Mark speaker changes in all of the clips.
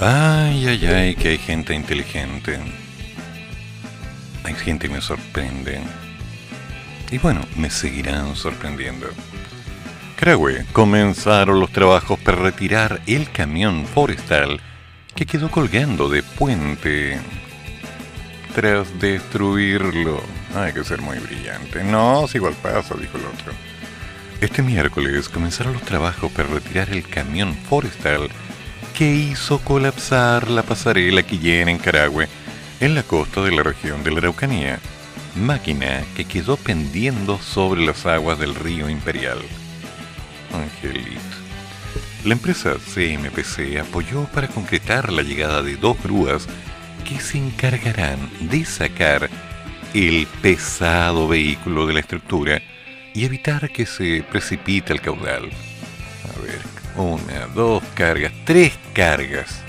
Speaker 1: Ay, ay, ay, que hay gente inteligente. Hay gente que me sorprende. Y bueno, me seguirán sorprendiendo. Creo comenzaron los trabajos para retirar el camión forestal que quedó colgando de puente tras destruirlo. Hay que ser muy brillante. No, si igual pasa, dijo el otro. Este miércoles comenzaron los trabajos para retirar el camión forestal que hizo colapsar la pasarela que llena en Carahue, en la costa de la región de la Araucanía máquina que quedó pendiendo sobre las aguas del río Imperial. Angelito. La empresa CMPC apoyó para concretar la llegada de dos grúas que se encargarán de sacar el pesado vehículo de la estructura y evitar que se precipite el caudal. A ver, una, dos cargas, tres cargas.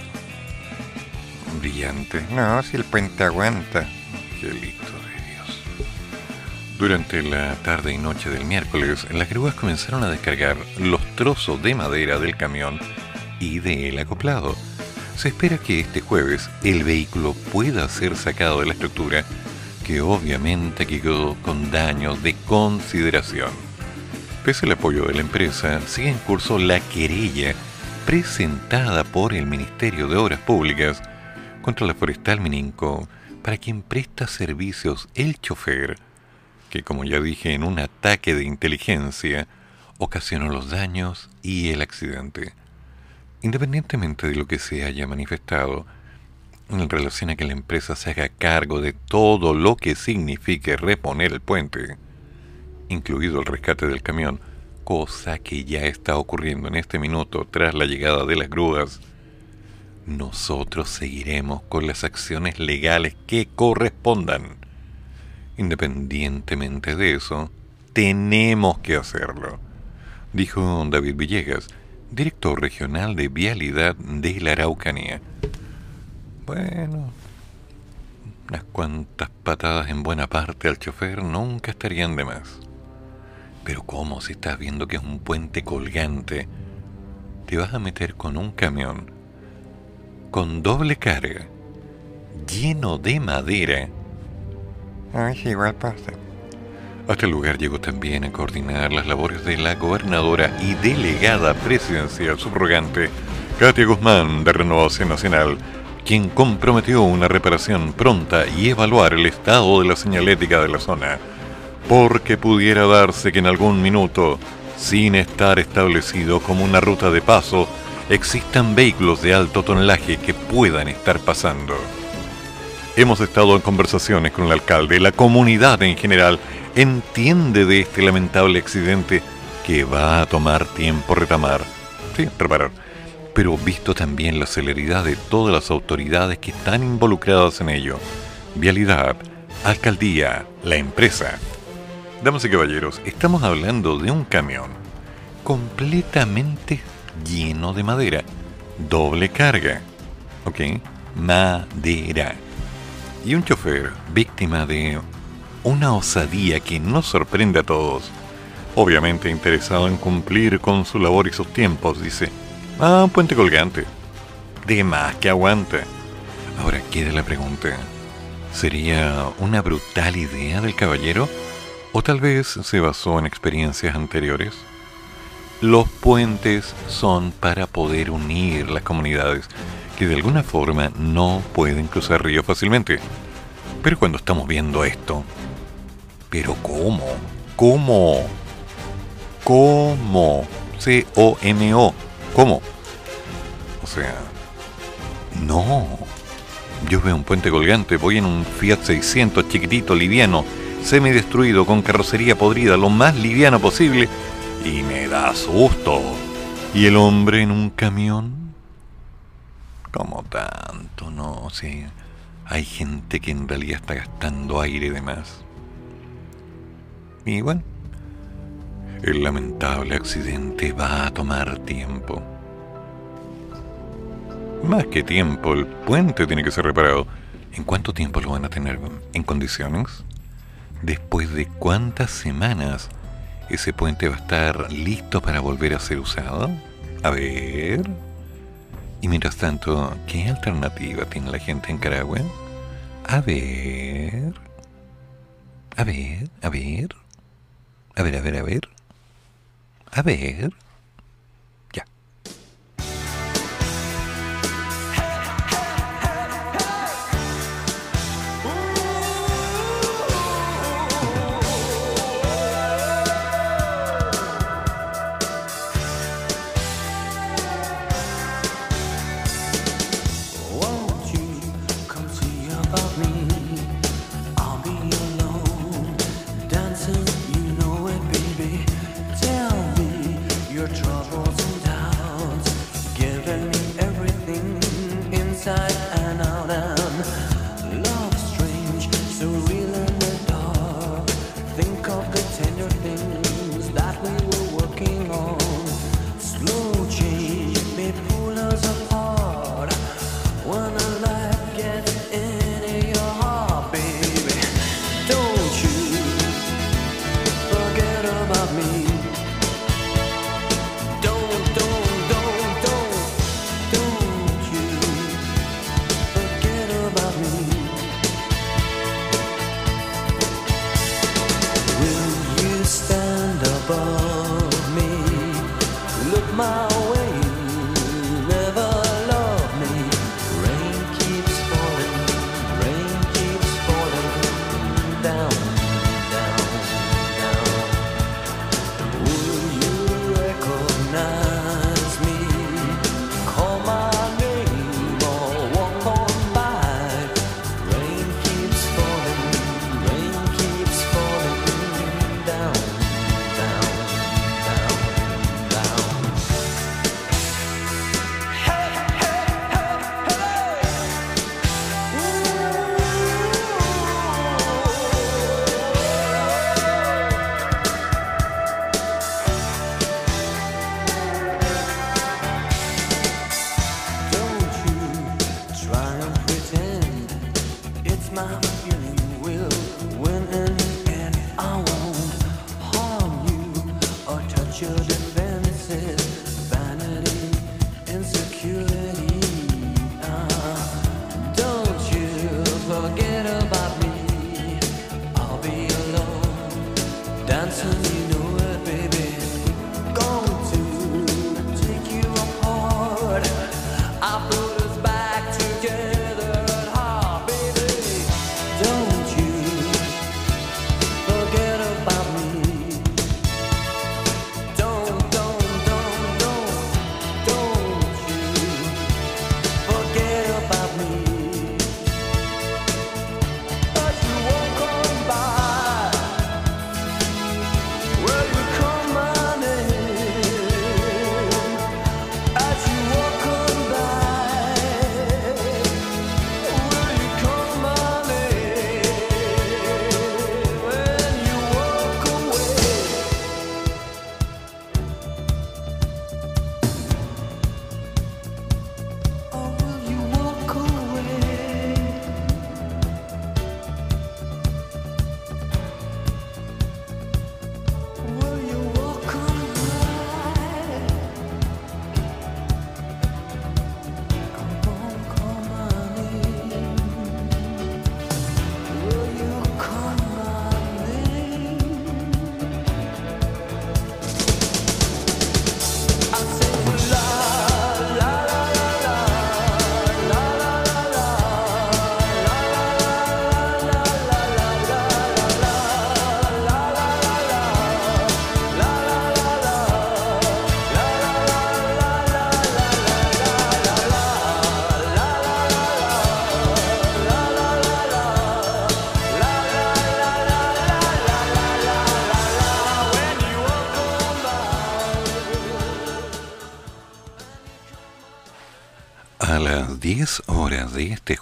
Speaker 1: Brillante. No, si el puente aguanta. Angelito. Durante la tarde y noche del miércoles, las grúas comenzaron a descargar los trozos de madera del camión y del acoplado. Se espera que este jueves el vehículo pueda ser sacado de la estructura, que obviamente quedó con daños de consideración. Pese al apoyo de la empresa, sigue en curso la querella presentada por el Ministerio de Obras Públicas contra la Forestal Mininco, para quien presta servicios el chofer que, como ya dije, en un ataque de inteligencia ocasionó los daños y el accidente. Independientemente de lo que se haya manifestado, en relación a que la empresa se haga cargo de todo lo que signifique reponer el puente, incluido el rescate del camión, cosa que ya está ocurriendo en este minuto tras la llegada de las grúas, nosotros seguiremos con las acciones legales que correspondan. Independientemente de eso, tenemos que hacerlo, dijo David Villegas, director regional de Vialidad de la Araucanía. Bueno, unas cuantas patadas en buena parte al chofer nunca estarían de más. Pero ¿cómo si estás viendo que es un puente colgante? Te vas a meter con un camión con doble carga, lleno de madera, Ay, igual pasa. A este lugar llegó también a coordinar las labores de la gobernadora y delegada presidencial subrogante, Katia Guzmán, de Renovación Nacional, quien comprometió una reparación pronta y evaluar el estado de la señalética de la zona, porque pudiera darse que en algún minuto, sin estar establecido como una ruta de paso, existan vehículos de alto tonelaje que puedan estar pasando. Hemos estado en conversaciones con el alcalde, la comunidad en general entiende de este lamentable accidente que va a tomar tiempo retamar, sí, reparar, pero visto también la celeridad de todas las autoridades que están involucradas en ello, vialidad, alcaldía, la empresa. Damas y caballeros, estamos hablando de un camión completamente lleno de madera, doble carga, ¿ok? Madera y un chofer víctima de una osadía que nos sorprende a todos. Obviamente interesado en cumplir con su labor y sus tiempos, dice, ah, un puente colgante. De más que aguanta. Ahora queda la pregunta, ¿sería una brutal idea del caballero? ¿O tal vez se basó en experiencias anteriores? Los puentes son para poder unir las comunidades que de alguna forma no pueden cruzar ríos fácilmente. Pero cuando estamos viendo esto, ¿pero cómo? ¿Cómo? ¿Cómo? C-O-M-O. ¿Cómo? O sea, no. Yo veo un puente colgante, voy en un Fiat 600 chiquitito, liviano, semi-destruido, con carrocería podrida, lo más liviano posible, y me da susto. ¿Y el hombre en un camión? como tanto, no, sí.
Speaker 2: hay gente que en realidad está gastando aire de más. Y el lamentable accidente va a tomar tiempo. Más que tiempo, el puente tiene que ser reparado. ¿En cuánto tiempo lo van a tener en condiciones? ¿Después de cuántas semanas ese puente va a estar listo para volver a ser usado? A ver. Y mientras tanto, ¿qué alternativa tiene la gente en Caragua? A ver. A ver, a ver. A ver, a ver, a ver. A ver.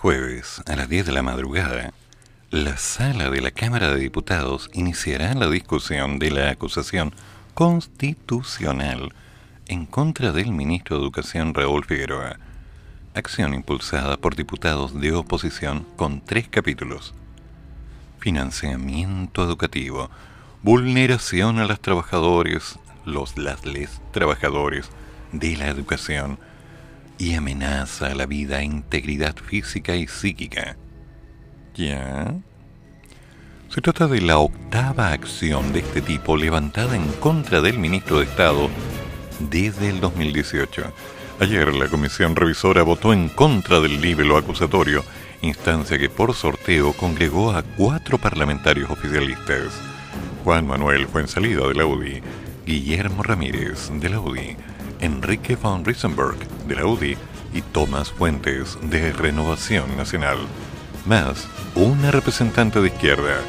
Speaker 1: Jueves, a las 10 de la madrugada, la sala de la Cámara de Diputados iniciará la discusión de la acusación constitucional en contra del ministro de Educación Raúl Figueroa, acción impulsada por diputados de oposición con tres capítulos. Financiamiento educativo, vulneración a los trabajadores, los las les trabajadores de la educación y amenaza a la vida e integridad física y psíquica. ¿Ya? Se trata de la octava acción de este tipo levantada en contra del ministro de Estado desde el 2018. Ayer la comisión revisora votó en contra del libelo acusatorio, instancia que por sorteo congregó a cuatro parlamentarios oficialistas. Juan Manuel Fuensalida de la UDI, Guillermo Ramírez de la UDI, Enrique von Riesenberg de la UDI y Tomás Fuentes de Renovación Nacional, más una representante de izquierda,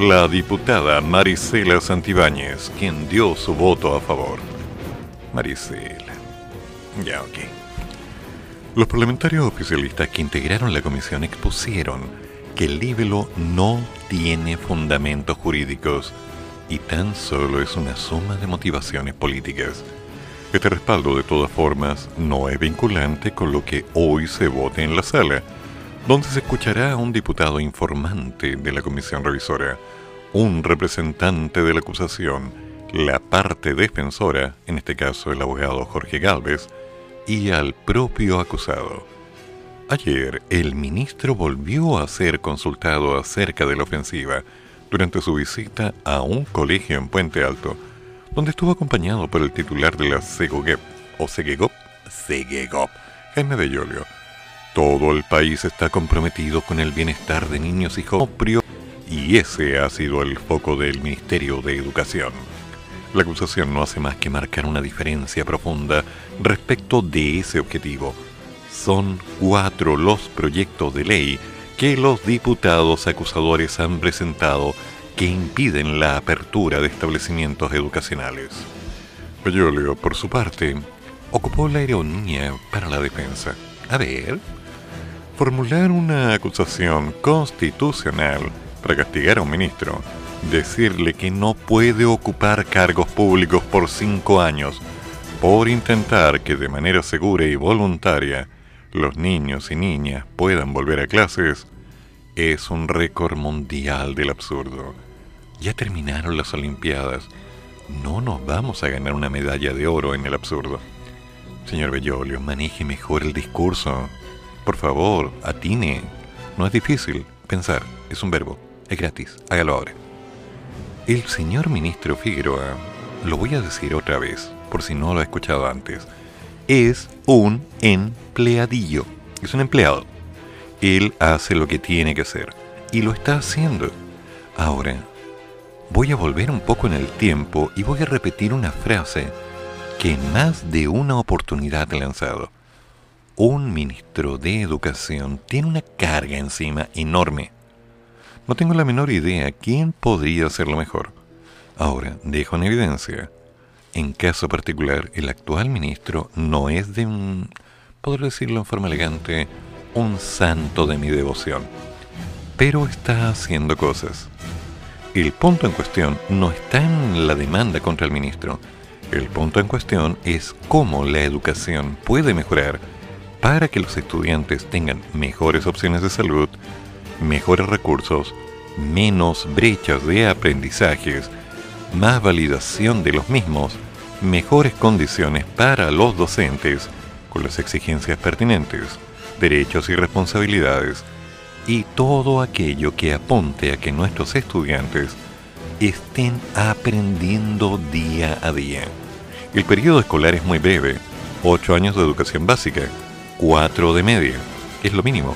Speaker 1: la diputada Marisela Santibáñez, quien dio su voto a favor. Marisela. Ya, ok. Los parlamentarios oficialistas que integraron la comisión expusieron que el libelo no tiene fundamentos jurídicos y tan solo es una suma de motivaciones políticas. Este respaldo, de todas formas, no es vinculante con lo que hoy se vote en la sala, donde se escuchará a un diputado informante de la comisión revisora, un representante de la acusación, la parte defensora, en este caso el abogado Jorge Galvez, y al propio acusado. Ayer, el ministro volvió a ser consultado acerca de la ofensiva durante su visita a un colegio en Puente Alto, donde estuvo acompañado por el titular de la Segogep, o Segegop, Segegop, Jaime Bellolio. Todo el país está comprometido con el bienestar de niños y jóvenes, y ese ha sido el foco del Ministerio de Educación. La acusación no hace más que marcar una diferencia profunda respecto de ese objetivo. Son cuatro los proyectos de ley que los diputados acusadores han presentado que impiden la apertura de establecimientos educacionales. Peyolio, por su parte, ocupó la ironía para la defensa. A ver, formular una acusación constitucional para castigar a un ministro, decirle que no puede ocupar cargos públicos por cinco años por intentar que de manera segura y voluntaria los niños y niñas puedan volver a clases, es un récord mundial del absurdo. Ya terminaron las Olimpiadas. No nos vamos a ganar una medalla de oro en el absurdo. Señor Bellolio, maneje mejor el discurso. Por favor, atine. No es difícil. Pensar es un verbo. Es gratis. Hágalo ahora. El señor ministro Figueroa, lo voy a decir otra vez, por si no lo ha escuchado antes, es un empleadillo. Es un empleado. Él hace lo que tiene que hacer. Y lo está haciendo. Ahora, voy a volver un poco en el tiempo y voy a repetir una frase que en más de una oportunidad he lanzado. Un ministro de Educación tiene una carga encima enorme. No tengo la menor idea quién podría hacerlo mejor. Ahora, dejo en evidencia, en caso particular, el actual ministro no es de un, podría decirlo en forma elegante, un santo de mi devoción, pero está haciendo cosas. El punto en cuestión no está en la demanda contra el ministro. El punto en cuestión es cómo la educación puede mejorar para que los estudiantes tengan mejores opciones de salud, mejores recursos, menos brechas de aprendizajes, más validación de los mismos, mejores condiciones para los docentes con las exigencias pertinentes, derechos y responsabilidades, y todo aquello que apunte a que nuestros estudiantes estén aprendiendo día a día. El periodo escolar es muy breve, 8 años de educación básica, 4 de media, es lo mínimo.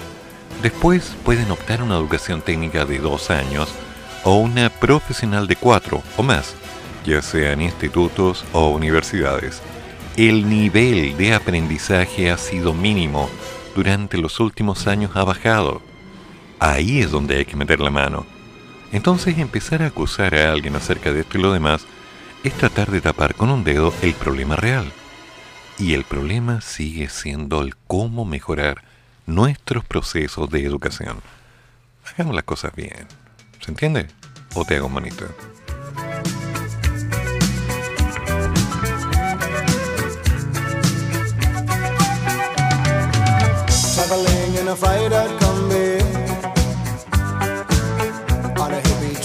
Speaker 1: Después pueden optar una educación técnica de 2 años o una profesional de 4 o más, ya sea en institutos o universidades. El nivel de aprendizaje ha sido mínimo, durante los últimos años ha bajado Ahí es donde hay que meter la mano. Entonces empezar a acusar a alguien acerca de esto y lo demás es tratar de tapar con un dedo el problema real. Y el problema sigue siendo el cómo mejorar nuestros procesos de educación. Hagamos las cosas bien. ¿Se entiende? ¿O te hago
Speaker 3: a freighter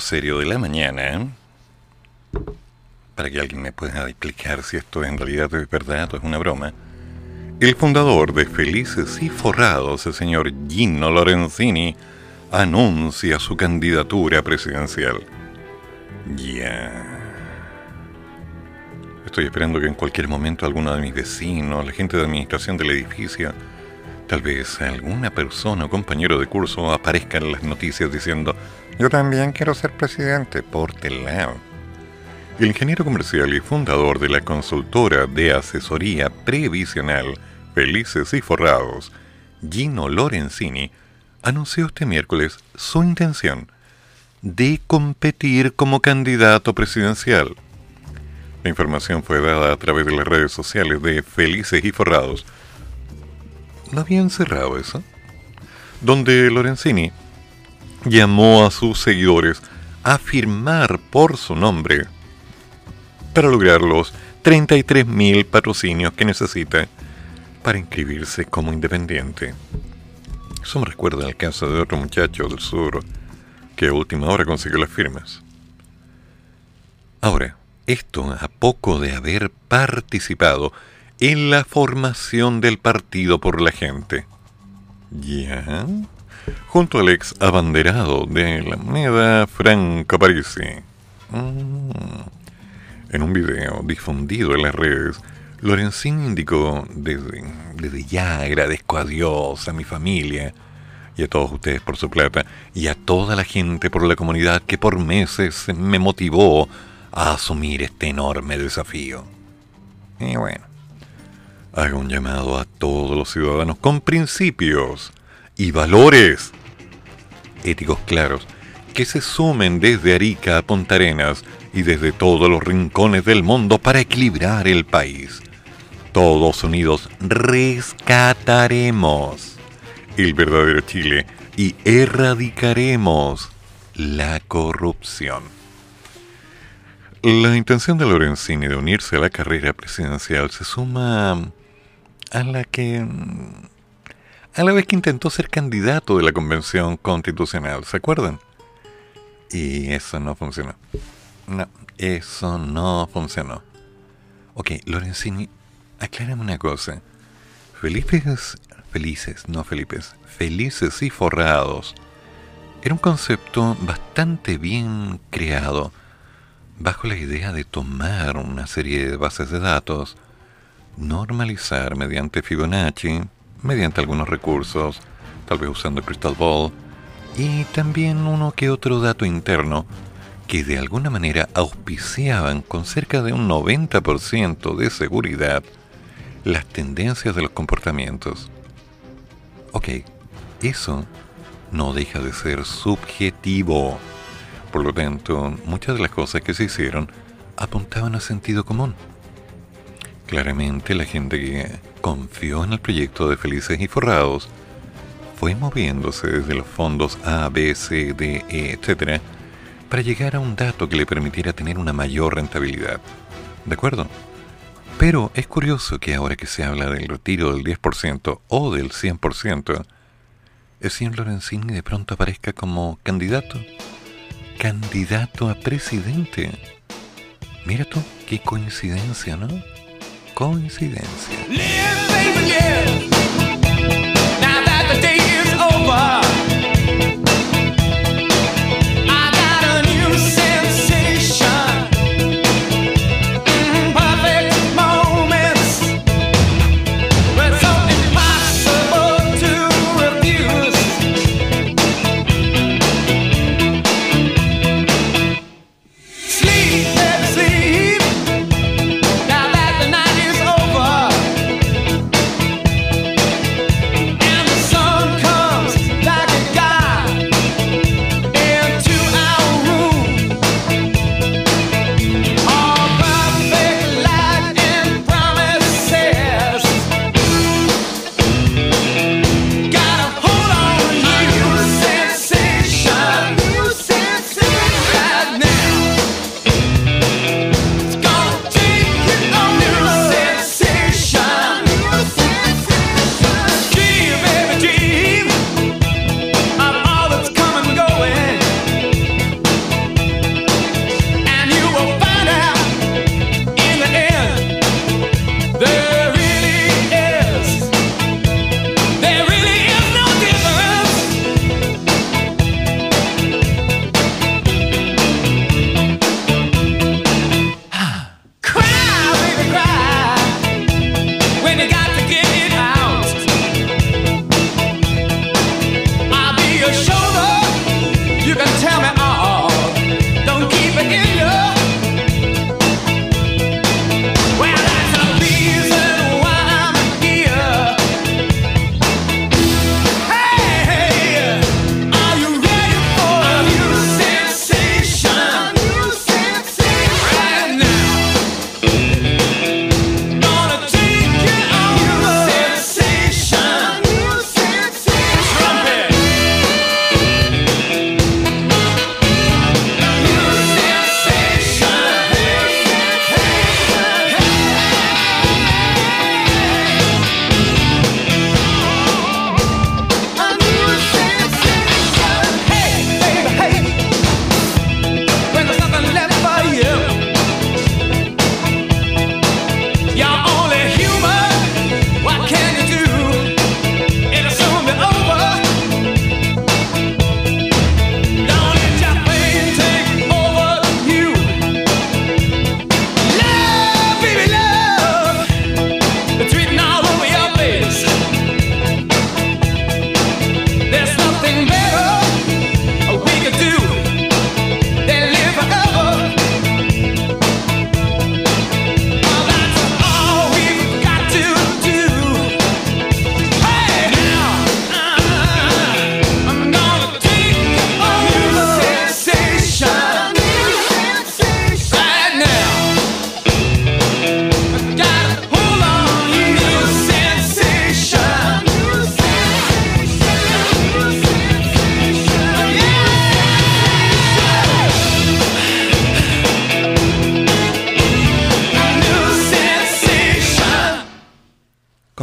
Speaker 1: serio de la mañana, para que alguien me pueda explicar si esto en realidad es verdad o es una broma, el fundador de Felices y Forrados, el señor Gino Lorenzini, anuncia su candidatura presidencial. Ya. Estoy esperando que en cualquier momento alguno de mis vecinos, la gente de administración del edificio, tal vez alguna persona o compañero de curso aparezca en las noticias diciendo yo también quiero ser presidente por lado. El ingeniero comercial y fundador de la consultora de asesoría previsional Felices y Forrados, Gino Lorenzini, anunció este miércoles su intención de competir como candidato presidencial. La información fue dada a través de las redes sociales de Felices y Forrados. ¿No habían cerrado eso? Donde Lorenzini llamó a sus seguidores a firmar por su nombre para lograr los 33.000 patrocinios que necesita para inscribirse como independiente. Eso me recuerda al caso de otro muchacho del sur que a última hora consiguió las firmas. Ahora, Esto a poco de haber participado en la formación del Partido por la Gente. ¿Ya? Junto al ex abanderado de la moneda Franco Parisi. Mm. En un video difundido en las redes, Lorenzini indicó desde, desde ya agradezco a Dios, a mi familia y a todos ustedes por su plata y a toda la gente por la comunidad que por meses me motivó a asumir este enorme desafío. Y bueno, hago un llamado a todos los ciudadanos con principios y valores éticos claros que se sumen desde Arica a Punta Arenas y desde todos los rincones del mundo para equilibrar el país. Todos unidos rescataremos el verdadero Chile y erradicaremos la corrupción. La intención de Lorenzini de unirse a la carrera presidencial se suma a la que a la vez que intentó ser candidato de la convención constitucional, ¿se acuerdan? Y eso no funcionó. No, eso no funcionó. Ok, Lorenzini, aclárame una cosa. Felices, felices, no Felipes, felices y forrados. Era un concepto bastante bien creado bajo la idea de tomar una serie de bases de datos, normalizar mediante Fibonacci, mediante algunos recursos, tal vez usando Crystal Ball, y también uno que otro dato interno que de alguna manera auspiciaban con cerca de un 90% de seguridad las tendencias de los comportamientos. Ok, eso no deja de ser subjetivo. Por lo tanto, muchas de las cosas que se hicieron apuntaban a sentido común. Claramente la gente que confió en el proyecto de Felices y Forrados fue moviéndose desde los fondos A, B, C, D, E, etc., para llegar a un dato que le permitiera tener una mayor rentabilidad. ¿De acuerdo? Pero es curioso que ahora que se habla del retiro del 10% o del 100%, el señor Lorenzini de pronto aparezca como candidato. Candidato a presidente. Mira tú, qué coincidencia, ¿no? Coincidencia.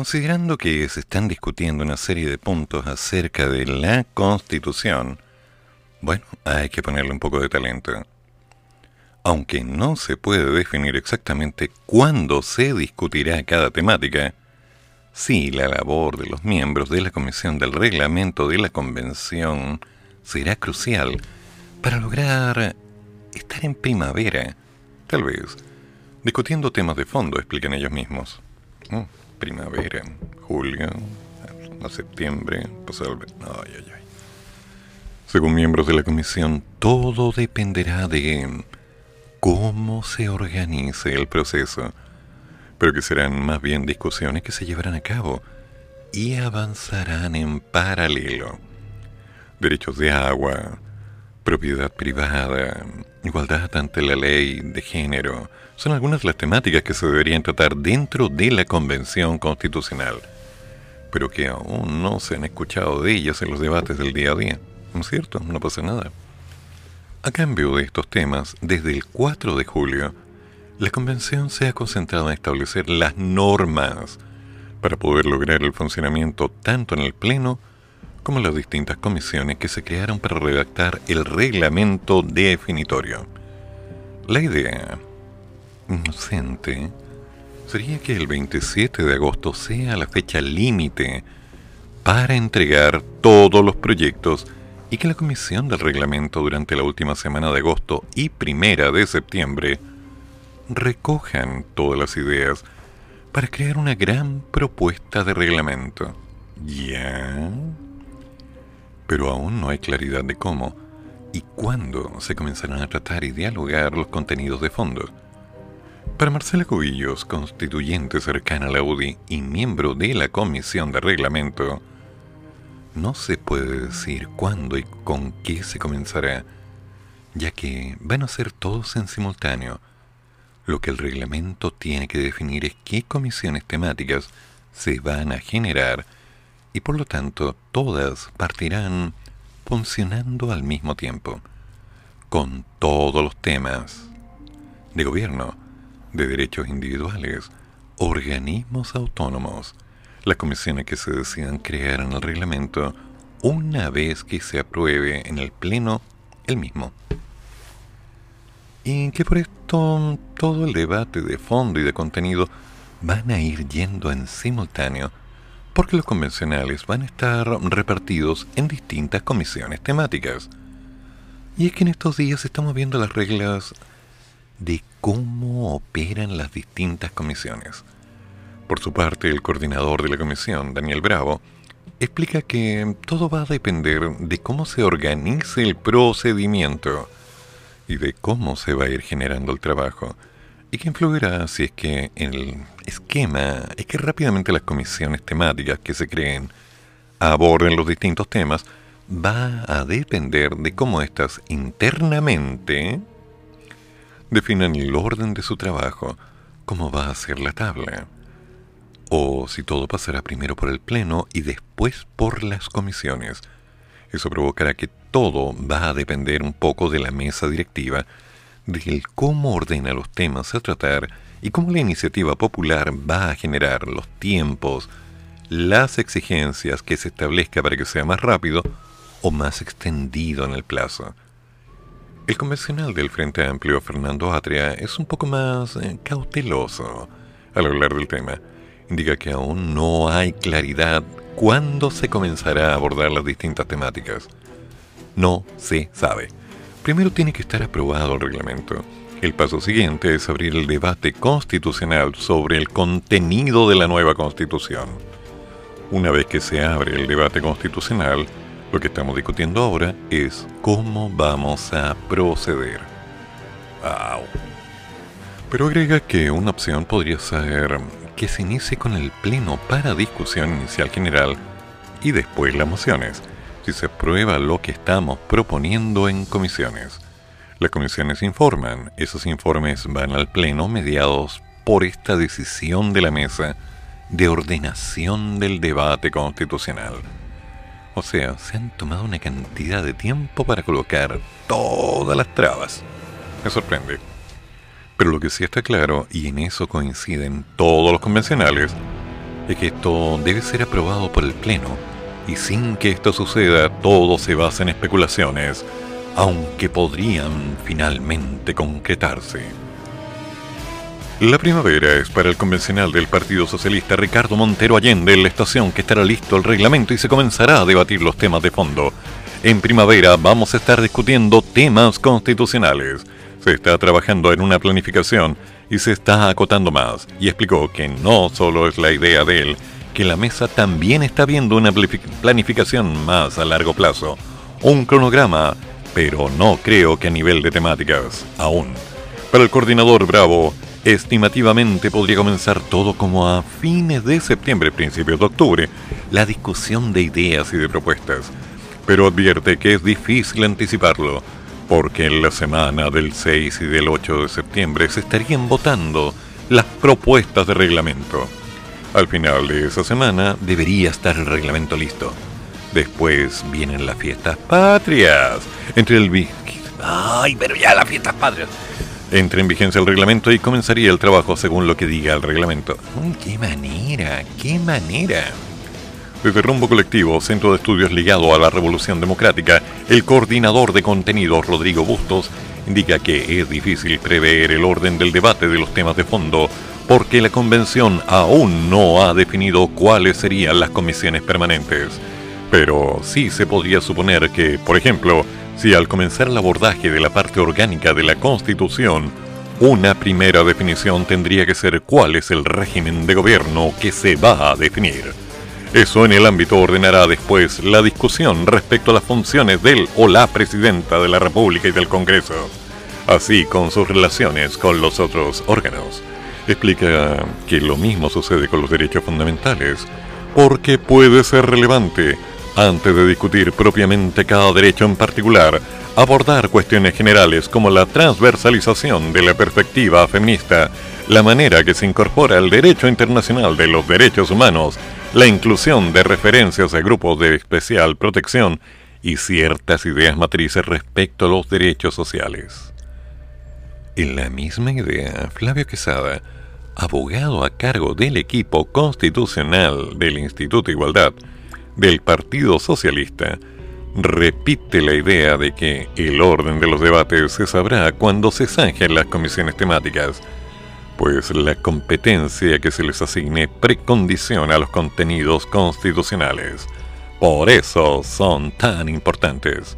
Speaker 1: Considerando que se están discutiendo una serie de puntos acerca de la Constitución, bueno, hay que ponerle un poco de talento. Aunque no se puede definir exactamente cuándo se discutirá cada temática, sí la labor de los miembros de la Comisión del Reglamento de la Convención será crucial para lograr estar en primavera, tal vez, discutiendo temas de fondo, explican ellos mismos. Mm, primavera, julio, a septiembre, pasado el... Ay, ay, ay. Según miembros de la comisión, todo dependerá de cómo se organice el proceso, pero que serán más bien discusiones que se llevarán a cabo y avanzarán en paralelo. Derechos de agua, propiedad privada, igualdad ante la ley de género, son algunas de las temáticas que se deberían tratar dentro de la Convención Constitucional, pero que aún no se han escuchado de ellas en los debates del día a día. ¿No es cierto? No pasa nada. A cambio de estos temas, desde el 4 de julio, la Convención se ha concentrado en establecer las normas para poder lograr el funcionamiento tanto en el Pleno como las distintas comisiones que se crearon para redactar el reglamento definitorio. La idea, inocente, sería que el 27 de agosto sea la fecha límite para entregar todos los proyectos y que la comisión del reglamento durante la última semana de agosto y primera de septiembre recojan todas las ideas para crear una gran propuesta de reglamento. ¿Ya? Pero aún no hay claridad de cómo y cuándo se comenzarán a tratar y dialogar los contenidos de fondo. Para Marcela Cubillos, constituyente cercana a la UDI y miembro de la Comisión de Reglamento, no se puede decir cuándo y con qué se comenzará, ya que van a ser todos en simultáneo. Lo que el reglamento tiene que definir es qué comisiones temáticas se van a generar y por lo tanto todas partirán funcionando al mismo tiempo, con todos los temas de gobierno, de derechos individuales, organismos autónomos, las comisiones que se decidan crear en el reglamento una vez que se apruebe en el Pleno el mismo. Y que por esto todo el debate de fondo y de contenido van a ir yendo en simultáneo porque los convencionales van a estar repartidos en distintas comisiones temáticas. Y es que en estos días estamos viendo las reglas de cómo operan las distintas comisiones. Por su parte, el coordinador de la comisión, Daniel Bravo, explica que todo va a depender de cómo se organice el procedimiento y de cómo se va a ir generando el trabajo y que influirá si es que el esquema es que rápidamente las comisiones temáticas que se creen aborden los distintos temas va a depender de cómo éstas internamente definan el orden de su trabajo, cómo va a ser la tabla o si todo pasará primero por el Pleno y después por las comisiones. Eso provocará que todo va a depender un poco de la mesa directiva, del cómo ordena los temas a tratar y cómo la iniciativa popular va a generar los tiempos, las exigencias que se establezca para que sea más rápido o más extendido en el plazo. El convencional del Frente Amplio, Fernando Atria, es un poco más eh, cauteloso al hablar del tema indica que aún no hay claridad cuándo se comenzará a abordar las distintas temáticas. No se sabe. Primero tiene que estar aprobado el reglamento. El paso siguiente es abrir el debate constitucional sobre el contenido de la nueva constitución. Una vez que se abre el debate constitucional, lo que estamos discutiendo ahora es cómo vamos a proceder. Wow. Pero agrega que una opción podría ser que se inicie con el pleno para discusión inicial general y después las mociones, si se aprueba lo que estamos proponiendo en comisiones. Las comisiones informan, esos informes van al pleno mediados por esta decisión de la mesa de ordenación del debate constitucional. O sea, se han tomado una cantidad de tiempo para colocar todas las trabas. Me sorprende. Pero lo que sí está claro, y en eso coinciden todos los convencionales, es que esto debe ser aprobado por el Pleno y sin que esto suceda todo se basa en especulaciones, aunque podrían finalmente concretarse. La primavera es para el convencional del Partido Socialista Ricardo Montero Allende en la estación que estará listo el reglamento y se comenzará a debatir los temas de fondo. En primavera vamos a estar discutiendo temas constitucionales. Se está trabajando en una planificación y se está acotando más. Y explicó que no solo es la idea de él, que la mesa también está viendo una planificación más a largo plazo. Un cronograma, pero no creo que a nivel de temáticas, aún. Para el coordinador Bravo, Estimativamente podría comenzar todo como a fines de septiembre, principios de octubre, la discusión de ideas y de propuestas. Pero advierte que es difícil anticiparlo, porque en la semana del 6 y del 8 de septiembre se estarían votando las propuestas de reglamento. Al final de esa semana debería estar el reglamento listo. Después vienen las fiestas patrias. Entre el... ¡Ay, pero ya las fiestas patrias! Entre en vigencia el reglamento y comenzaría el trabajo según lo que diga el reglamento. ¡Qué manera! ¡Qué manera! Desde Rumbo Colectivo, Centro de Estudios ligado a la Revolución Democrática, el coordinador de contenidos, Rodrigo Bustos, indica que es difícil prever el orden del debate de los temas de fondo porque la convención aún no ha definido cuáles serían las comisiones permanentes. Pero sí se podría suponer que, por ejemplo, si al comenzar el abordaje de la parte orgánica de la Constitución, una primera definición tendría que ser cuál es el régimen de gobierno que se va a definir. Eso en el ámbito ordenará después la discusión respecto a las funciones del o la presidenta de la República y del Congreso, así con sus relaciones con los otros órganos. Explica que lo mismo sucede con los derechos fundamentales, porque puede ser relevante antes de discutir propiamente cada derecho en particular, abordar cuestiones generales como la transversalización de la perspectiva feminista, la manera que se incorpora el derecho internacional de los derechos humanos, la inclusión de referencias a grupos de especial protección y ciertas ideas matrices respecto a los derechos sociales. En la misma idea, Flavio Quesada, abogado a cargo del equipo constitucional del Instituto Igualdad, del Partido Socialista repite la idea de que el orden de los debates se sabrá cuando se zanjen las comisiones temáticas, pues la competencia que se les asigne precondiciona los contenidos constitucionales. Por eso son tan importantes.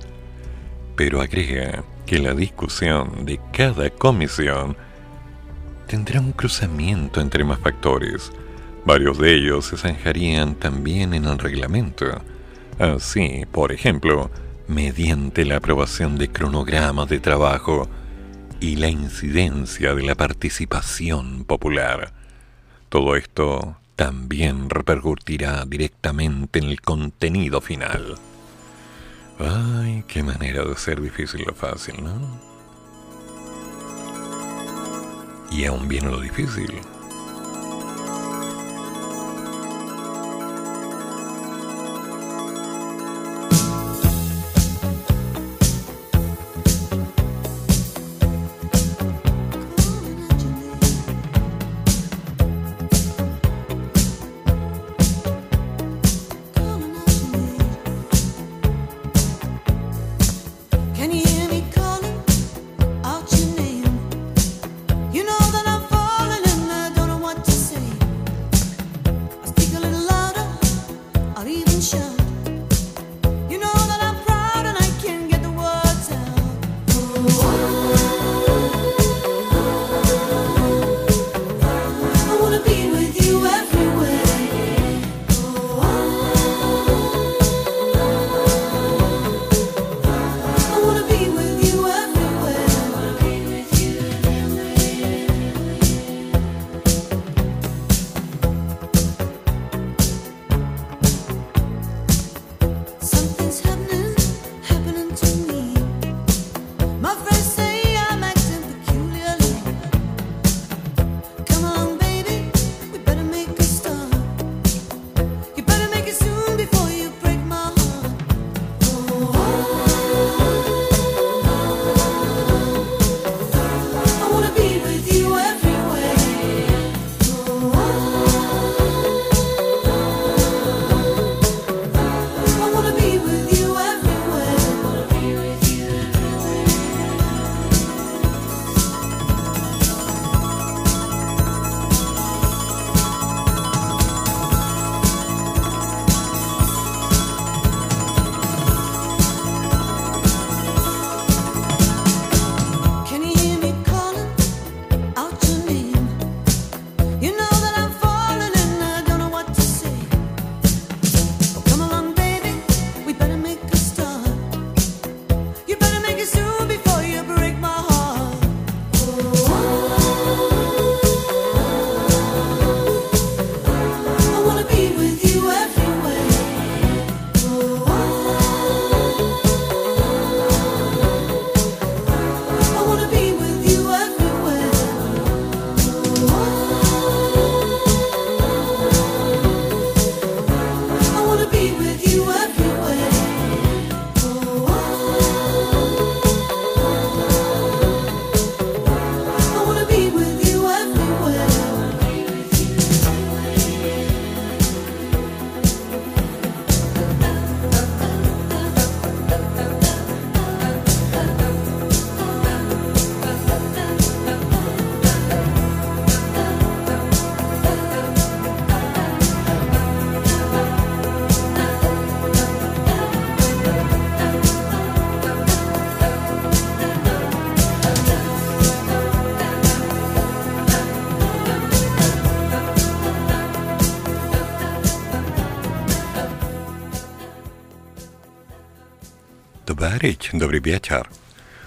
Speaker 1: Pero agrega que la discusión de cada comisión tendrá un cruzamiento entre más factores, Varios de ellos se zanjarían también en el reglamento. Así, por ejemplo, mediante la aprobación de cronogramas de trabajo y la incidencia de la participación popular. Todo esto también repercutirá directamente en el contenido final. Ay, qué manera de ser difícil lo fácil, ¿no? Y aún viene lo difícil.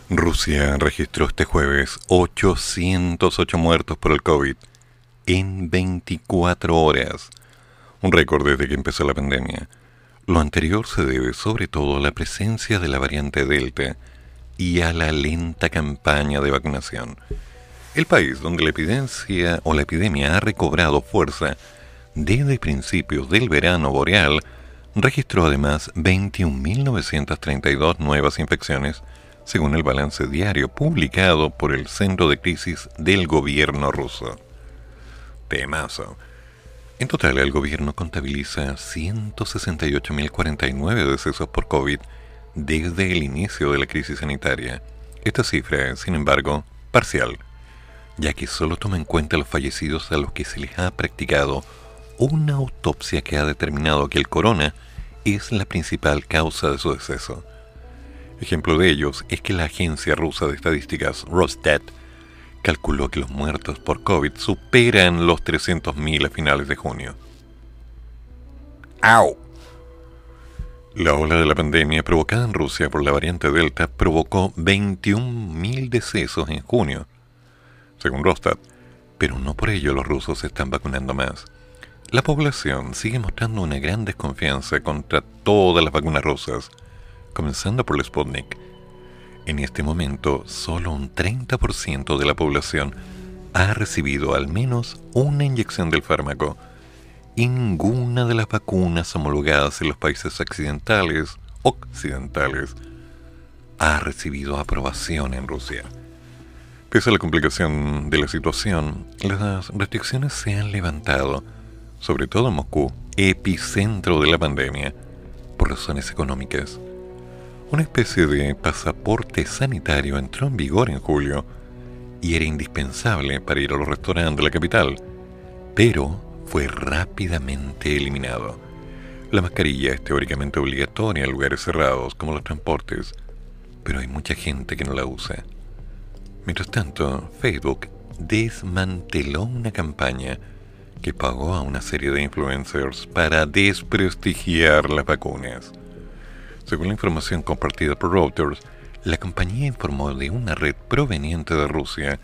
Speaker 1: Rusia registró este jueves 808 muertos por el COVID en 24 horas, un récord desde que empezó la pandemia. Lo anterior se debe sobre todo a la presencia de la variante Delta y a la lenta campaña de vacunación. El país donde la epidencia o la epidemia ha recobrado fuerza desde principios del verano boreal registró además 21.932 nuevas infecciones, según el balance diario publicado por el Centro de Crisis del Gobierno ruso. Temazo. En total, el gobierno contabiliza 168.049 decesos por COVID desde el inicio de la crisis sanitaria. Esta cifra es, sin embargo, parcial, ya que solo toma en cuenta los fallecidos a los que se les ha practicado una autopsia que ha determinado que el corona es la principal causa de su deceso. Ejemplo de ellos es que la agencia rusa de estadísticas Rosstat calculó que los muertos por COVID superan los 300.000 a finales de junio. ¡Au! La ola de la pandemia provocada en Rusia por la variante Delta provocó 21.000 decesos en junio, según Rostat, pero no por ello los rusos se están vacunando más. La población sigue mostrando una gran desconfianza contra todas las vacunas rusas, comenzando por la Sputnik. En este momento, solo un 30% de la población ha recibido al menos una inyección del fármaco ninguna de las vacunas homologadas en los países occidentales ha recibido aprobación en Rusia. Pese a la complicación de la situación, las restricciones se han levantado, sobre todo en Moscú, epicentro de la pandemia, por razones económicas. Una especie de pasaporte sanitario entró en vigor en julio y era indispensable para ir a los restaurantes de la capital, pero fue rápidamente eliminado. La mascarilla es teóricamente obligatoria en lugares cerrados como los transportes, pero hay mucha gente que no la usa. Mientras tanto, Facebook desmanteló una campaña que pagó a una serie de influencers para desprestigiar las vacunas. Según la información compartida por Reuters, la compañía informó de una red proveniente de Rusia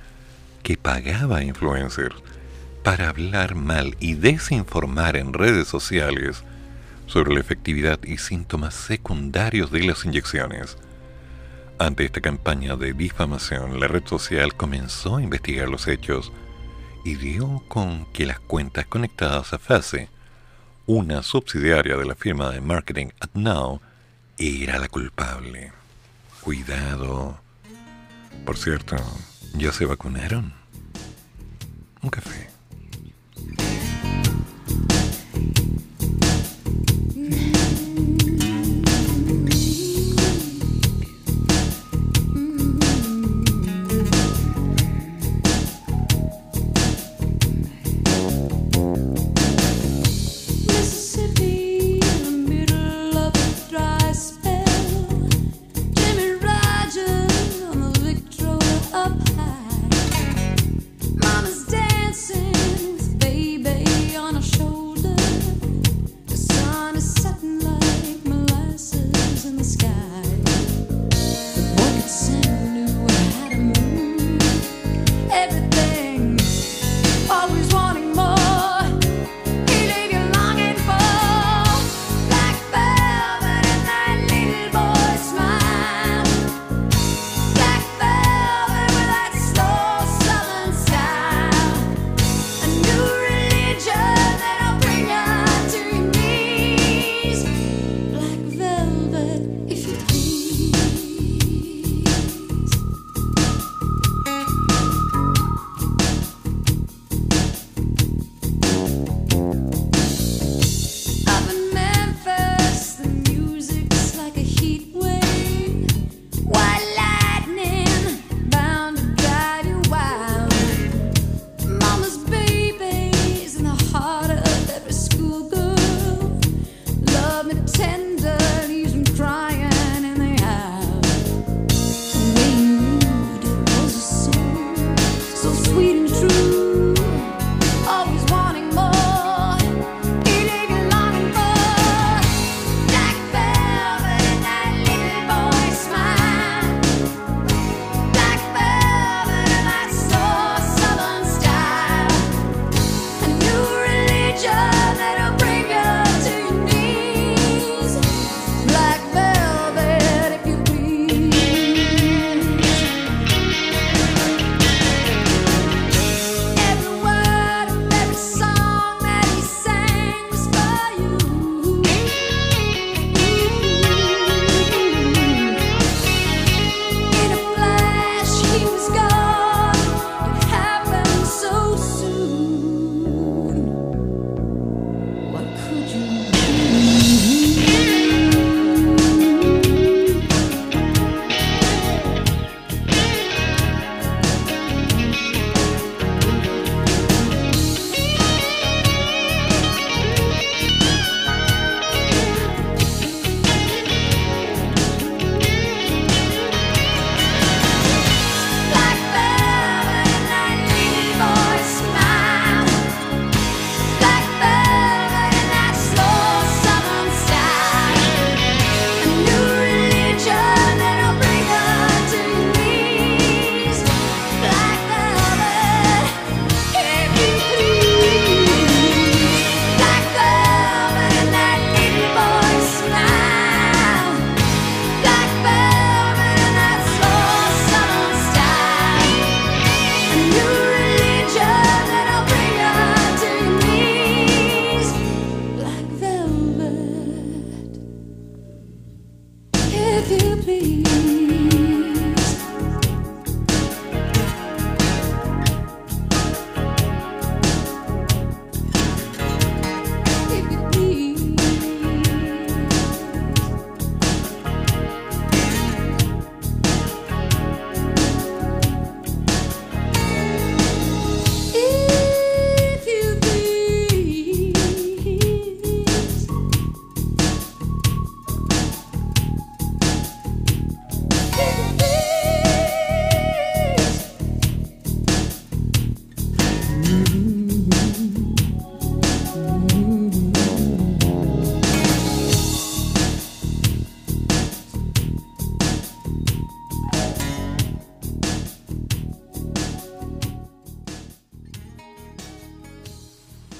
Speaker 1: que pagaba a influencers para hablar mal y desinformar en redes sociales sobre la efectividad y síntomas secundarios de las inyecciones. Ante esta campaña de difamación, la red social comenzó a investigar los hechos y con que las cuentas conectadas a Fase, una subsidiaria de la firma de marketing AdNow, era la culpable. Cuidado. Por cierto, ¿ya se vacunaron? Un café.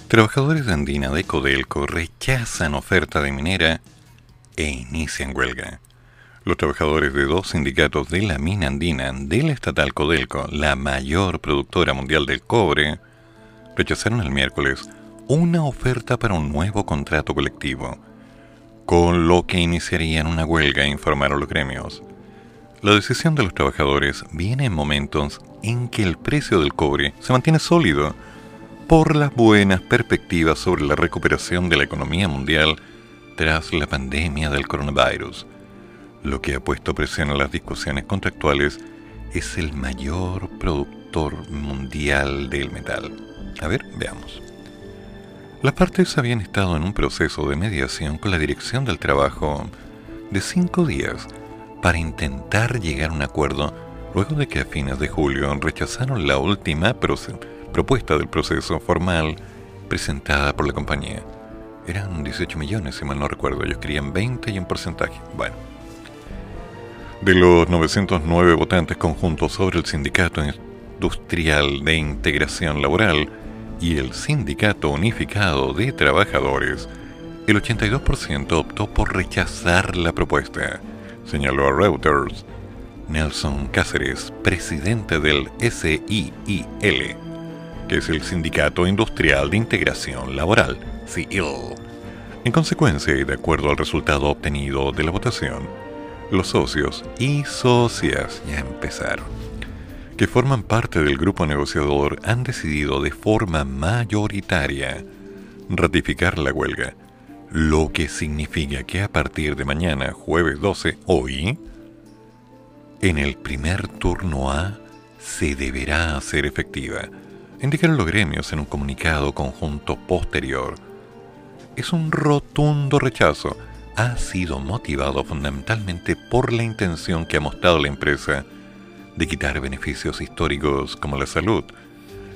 Speaker 1: Trabajadores de Andina de Codelco rechazan oferta de minera e inician huelga. Los trabajadores de dos sindicatos de la mina andina de la estatal Codelco, la mayor productora mundial del cobre, rechazaron el miércoles una oferta para un nuevo contrato colectivo, con lo que iniciarían una huelga, informaron los gremios. La decisión de los trabajadores viene en momentos en que el precio del cobre se mantiene sólido por las buenas perspectivas sobre la recuperación de la economía mundial tras la pandemia del coronavirus. Lo que ha puesto presión a las discusiones contractuales es el mayor productor mundial del metal. A ver, veamos. Las partes habían estado en un proceso de mediación con la Dirección del Trabajo de cinco días para intentar llegar a un acuerdo luego de que a fines de julio rechazaron la última propuesta del proceso formal presentada por la compañía. Eran 18 millones, si mal no recuerdo. Ellos querían 20 y un porcentaje. Bueno. De los 909 votantes conjuntos sobre el Sindicato Industrial de Integración Laboral y el Sindicato Unificado de Trabajadores, el 82% optó por rechazar la propuesta, señaló a Reuters Nelson Cáceres, presidente del SIIL, que es el Sindicato Industrial de Integración Laboral, CIL. En consecuencia y de acuerdo al resultado obtenido de la votación, los socios y socias ya empezaron, que forman parte del grupo negociador, han decidido de forma mayoritaria ratificar la huelga, lo que significa que a partir de mañana, jueves 12, hoy, en el primer turno A se deberá hacer efectiva, indicaron los gremios en un comunicado conjunto posterior. Es un rotundo rechazo. Ha sido motivado fundamentalmente por la intención que ha mostrado la empresa de quitar beneficios históricos como la salud,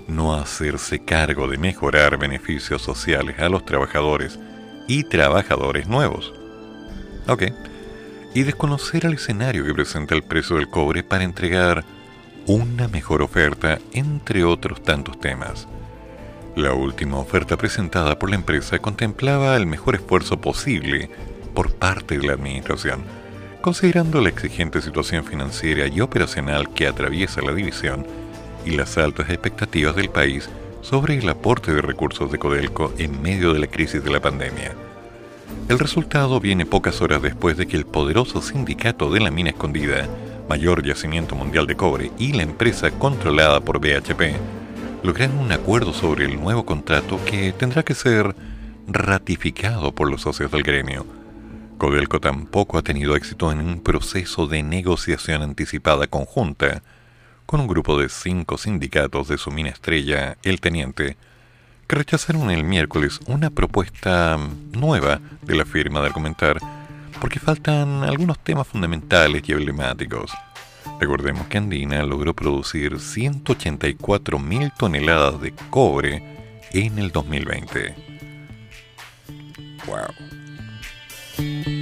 Speaker 1: no hacerse cargo de mejorar beneficios sociales a los trabajadores y trabajadores nuevos. Ok y desconocer el escenario que presenta el precio del cobre para entregar una mejor oferta, entre otros tantos temas. La última oferta presentada por la empresa contemplaba el mejor esfuerzo posible por parte de la administración, considerando la exigente situación financiera y operacional que atraviesa la división y las altas expectativas del país sobre el aporte de recursos de Codelco en medio de la crisis de la pandemia. El resultado viene pocas horas después de que el poderoso sindicato de la mina escondida, mayor yacimiento mundial de cobre, y la empresa controlada por BHP lograron un acuerdo sobre el nuevo contrato que tendrá que ser ratificado por los socios del gremio. Codelco tampoco ha tenido éxito en un proceso de negociación anticipada conjunta con un grupo de cinco sindicatos de su mina estrella, el Teniente, que rechazaron el miércoles una propuesta nueva de la firma de argumentar porque faltan algunos temas fundamentales y emblemáticos. Recordemos que Andina logró producir 184 mil toneladas de cobre en el 2020. ¡Wow!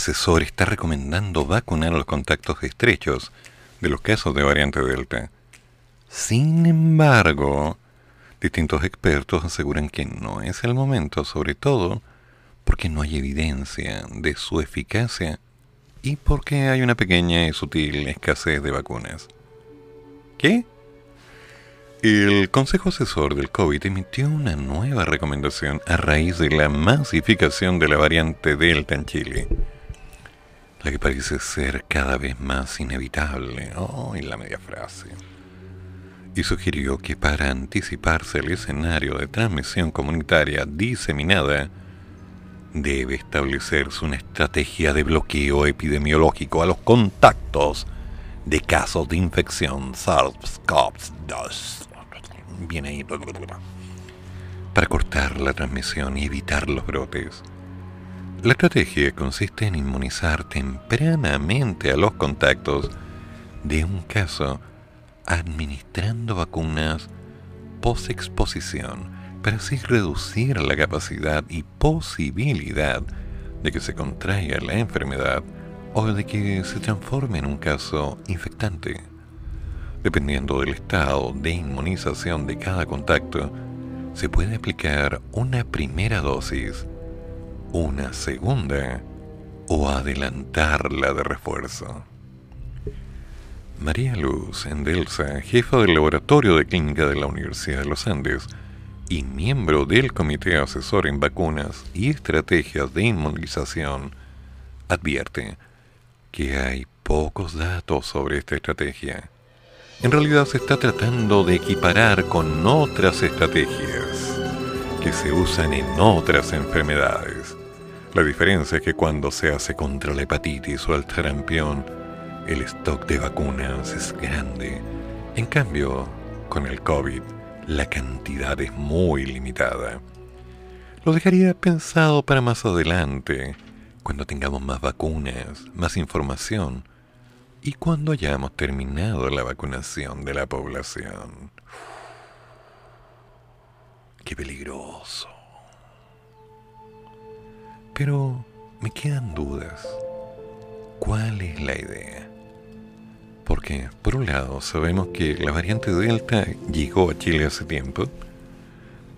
Speaker 1: Asesor está recomendando vacunar a los contactos estrechos de los casos de variante Delta. Sin embargo, distintos expertos aseguran que no es el momento, sobre todo porque no hay evidencia de su eficacia y porque hay una pequeña y sutil escasez de vacunas. ¿Qué? El Consejo Asesor del COVID emitió una nueva recomendación a raíz de la masificación de la variante Delta en Chile, la que parece ser cada vez más inevitable. Oh, y la media frase. Y sugirió que para anticiparse al escenario de transmisión comunitaria diseminada, debe establecerse una estrategia de bloqueo epidemiológico a los contactos de casos de infección SARS-CoV-2. Viene ahí. Para cortar la transmisión y evitar los brotes. La estrategia consiste en inmunizar tempranamente a los contactos de un caso administrando vacunas post-exposición para así reducir la capacidad y posibilidad de que se contraiga la enfermedad o de que se transforme en un caso infectante. Dependiendo del estado de inmunización de cada contacto, se puede aplicar una primera dosis, una segunda o adelantarla de refuerzo. María Luz Endelsa, jefa del Laboratorio de Clínica de la Universidad de los Andes y miembro del Comité Asesor en Vacunas y Estrategias de Inmunización, advierte que hay pocos datos sobre esta estrategia. En realidad se está tratando de equiparar con otras estrategias que se usan en otras enfermedades. La diferencia es que cuando se hace contra la hepatitis o el sarampión, el stock de vacunas es grande. En cambio, con el COVID, la cantidad es muy limitada. Lo dejaría pensado para más adelante, cuando tengamos más vacunas, más información y cuando hayamos terminado la vacunación de la población. Qué peligroso. Pero me quedan dudas. ¿Cuál es la idea? Porque, por un lado, sabemos que la variante Delta llegó a Chile hace tiempo.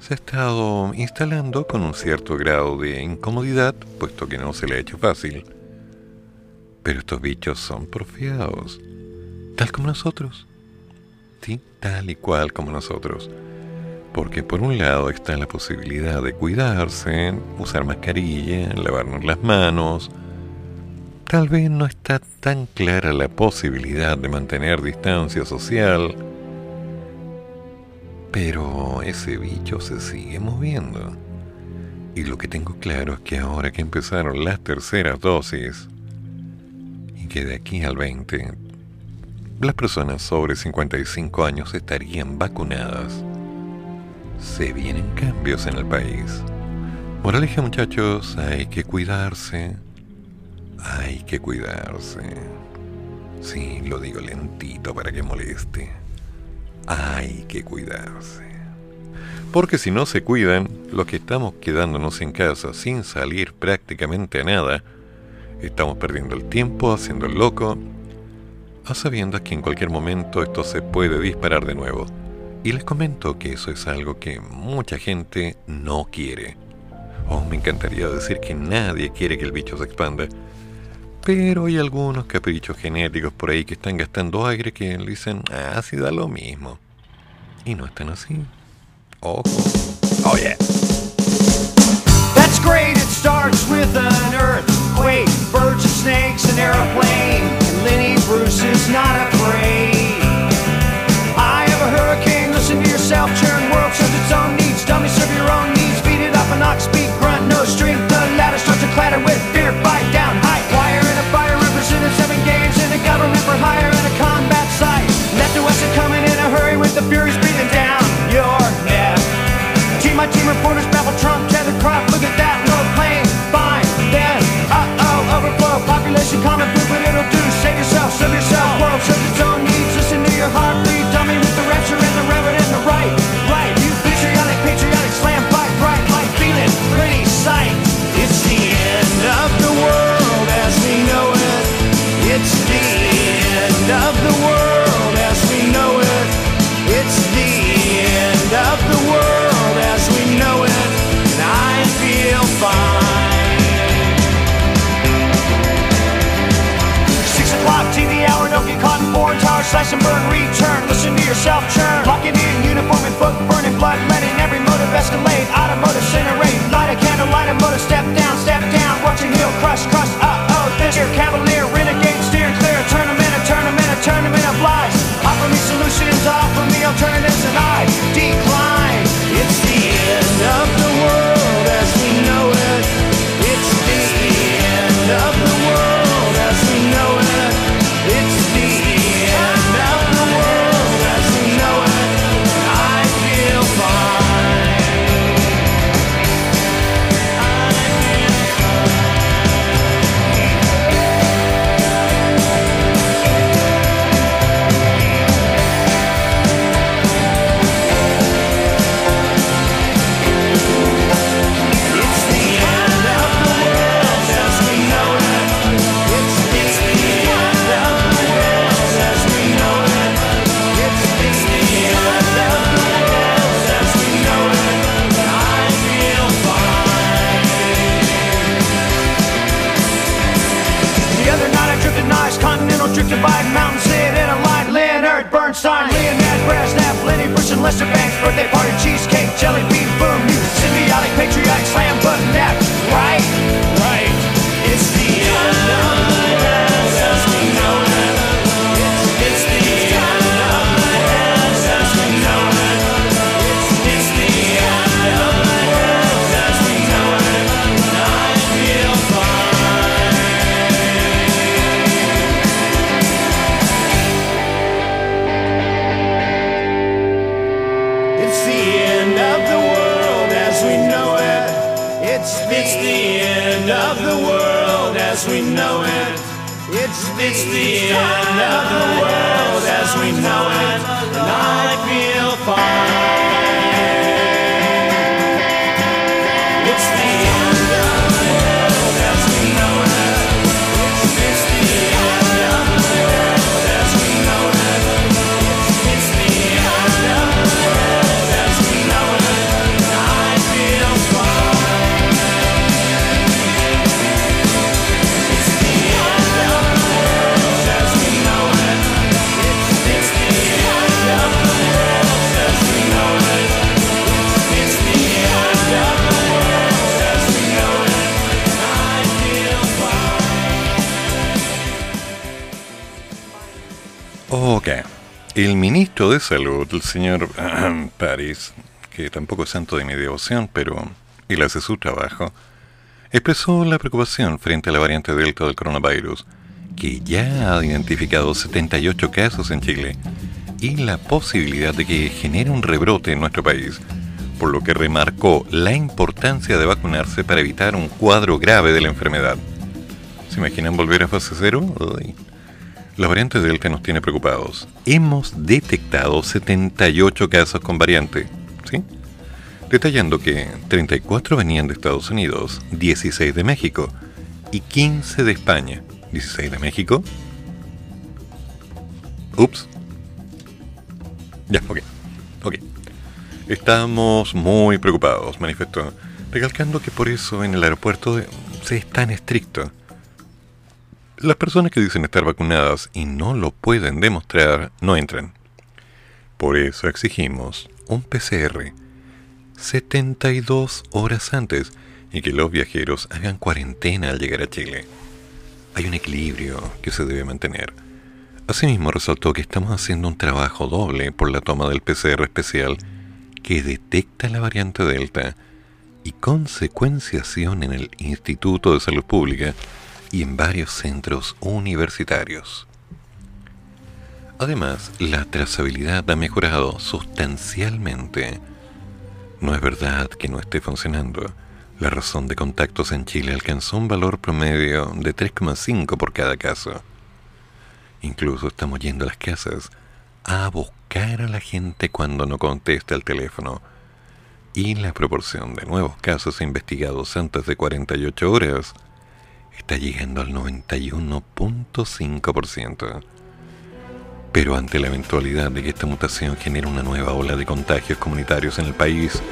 Speaker 1: Se ha estado instalando con un cierto grado de incomodidad, puesto que no se le ha hecho fácil. Pero estos bichos son porfiados, tal como nosotros. Sí, tal y cual como nosotros porque por un lado está la posibilidad de cuidarse, usar mascarilla, lavarnos las manos, tal vez no está tan clara la posibilidad de mantener distancia social, pero ese bicho se sigue moviendo. Y lo que tengo claro es que ahora que empezaron las terceras dosis, y que de aquí al 20, las personas sobre 55 años estarían vacunadas se vienen cambios en el país. Moraleja muchachos, hay que cuidarse, hay que cuidarse. Sí, lo digo lentito para que moleste. Hay que cuidarse. Porque si no se cuidan, los que estamos quedándonos en casa sin salir prácticamente a nada, estamos perdiendo el tiempo haciendo el loco, a sabiendas que en cualquier momento esto se puede disparar de nuevo. Y les comento que eso es algo que mucha gente no quiere. Oh, me encantaría decir que nadie quiere que el bicho se expanda. Pero hay algunos caprichos genéticos por ahí que están gastando aire que le dicen, ah, sí da lo mismo. Y no están así. Ojo. Oh, yeah.
Speaker 2: and burn, return, listen to yourself churn. Locking in, uniform and book burning, blood letting every motive escalate. Automotive incinerate, light a candle, light a motor. step down, step down. Watch your heel crush, crush, uh oh. This your cavalier, renegade, steer clear. Tournament, a tournament, a tournament of lies. Offer me solutions, offer me alternatives, and I decline. lesser bands, birthday party, cheesecake, jelly bean, boom, you symbiotic, patriotic, slam button, nap. It's the end of the world as we know it. And I
Speaker 1: el ministro de Salud, el señor París, que tampoco es santo de mi devoción, pero él hace su trabajo, expresó la preocupación frente a la variante Delta del coronavirus, que ya ha identificado 78 casos en Chile, y la posibilidad de que genere un rebrote en nuestro país, por lo que remarcó la importancia de vacunarse para evitar un cuadro grave de la enfermedad. ¿Se imaginan volver a fase cero? La variante Delta nos tiene preocupados. Hemos detectado 78 casos con variante, ¿sí? Detallando que 34 venían de Estados Unidos, 16 de México y 15 de España. 16 de México. Ups. Ya, ok. Ok. Estamos muy preocupados, manifestó, recalcando que por eso en el aeropuerto se es tan estricto. Las personas que dicen estar vacunadas y no lo pueden demostrar no entran. Por eso exigimos un PCR 72 horas antes y que los viajeros hagan cuarentena al llegar a Chile. Hay un equilibrio que se debe mantener. Asimismo resaltó que estamos haciendo un trabajo doble por la toma del PCR especial que detecta la variante Delta y consecuenciación en el Instituto de Salud Pública y en varios centros universitarios. Además, la trazabilidad ha mejorado sustancialmente. No es verdad que no esté funcionando. La razón de contactos en Chile alcanzó un valor promedio de 3,5 por cada caso. Incluso estamos yendo a las casas a buscar a la gente cuando no contesta el teléfono. Y la proporción de nuevos casos investigados antes de 48 horas está llegando al 91.5%. Pero ante la eventualidad de que esta mutación genere una nueva ola de contagios comunitarios en el país,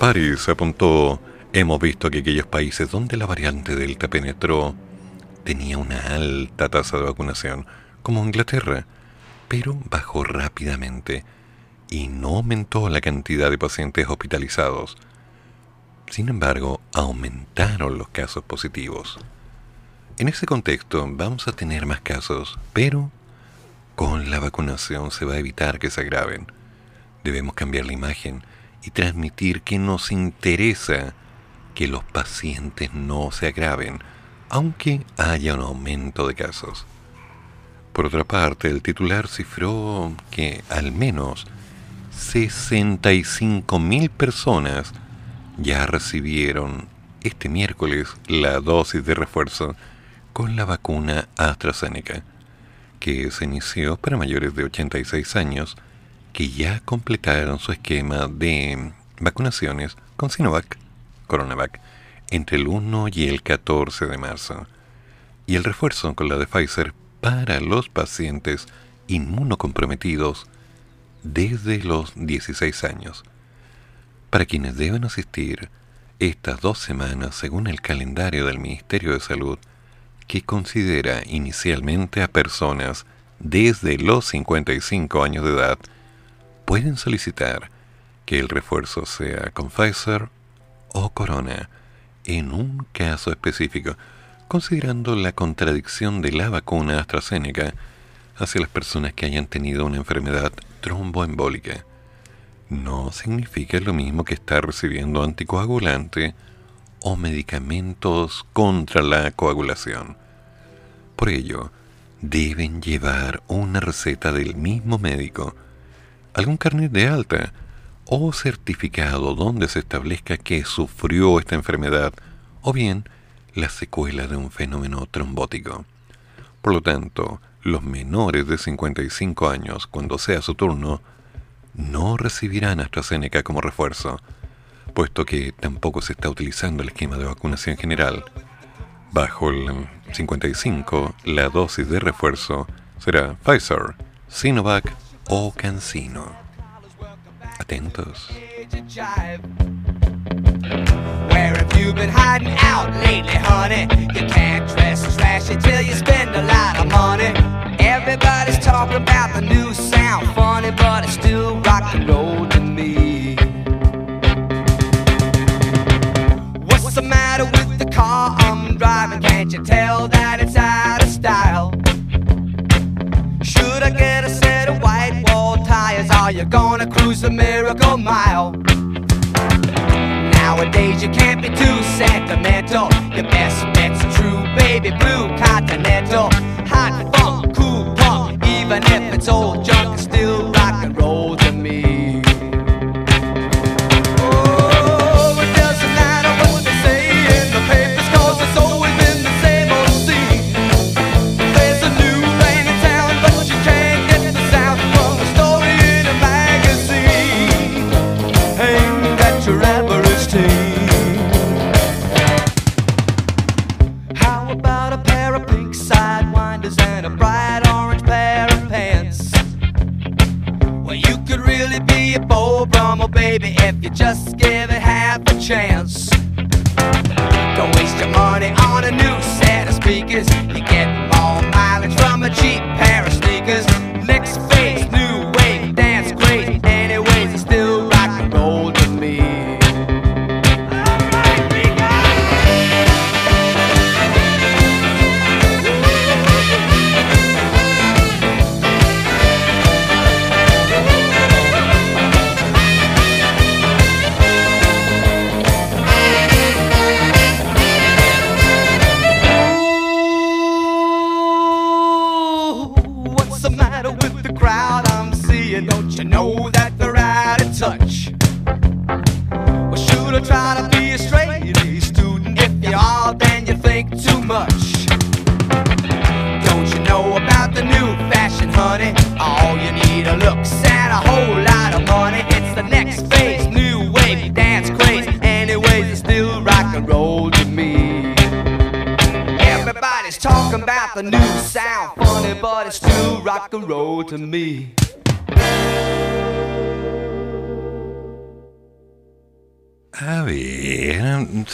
Speaker 1: París apuntó, hemos visto que aquellos países donde la variante Delta penetró tenía una alta tasa de vacunación, como Inglaterra, pero bajó rápidamente y no aumentó la cantidad de pacientes hospitalizados. Sin embargo, aumentaron los casos positivos. En ese contexto vamos a tener más casos, pero con la vacunación se va a evitar que se agraven. Debemos cambiar la imagen y transmitir que nos interesa que los pacientes no se agraven, aunque haya un aumento de casos. Por otra parte, el titular cifró que al menos 65.000 personas ya recibieron este miércoles la dosis de refuerzo con la vacuna AstraZeneca, que se inició para mayores de 86 años que ya completaron su esquema de vacunaciones con Sinovac, Coronavac, entre el 1 y el 14 de marzo, y el refuerzo con la de Pfizer para los pacientes inmunocomprometidos desde los 16 años, para quienes deben asistir estas dos semanas según el calendario del Ministerio de Salud, que considera inicialmente a personas desde los 55 años de edad, pueden solicitar que el refuerzo sea con Pfizer o Corona en un caso específico, considerando la contradicción de la vacuna AstraZeneca hacia las personas que hayan tenido una enfermedad tromboembólica. No significa lo mismo que estar recibiendo anticoagulante o medicamentos contra la coagulación. Por ello, deben llevar una receta del mismo médico, algún carnet de alta o certificado donde se establezca que sufrió esta enfermedad o bien la secuela de un fenómeno trombótico. Por lo tanto, los menores de 55 años, cuando sea su turno, no recibirán AstraZeneca como refuerzo, puesto que tampoco se está utilizando el esquema de vacunación general. Bajo el 55, la dosis de refuerzo será Pfizer, Sinovac o CanSino. Atentos.
Speaker 4: Where have you been hiding out lately, honey? You can't dress as flashy till you spend a lot of money. Everybody's talking about the new sound, funny, but it's still rock and roll Are you gonna cruise the miracle mile? Nowadays you can't be too sentimental Your best bet's true, baby, blue continental Hot funk, cool punk, even if it's old
Speaker 1: junk chance.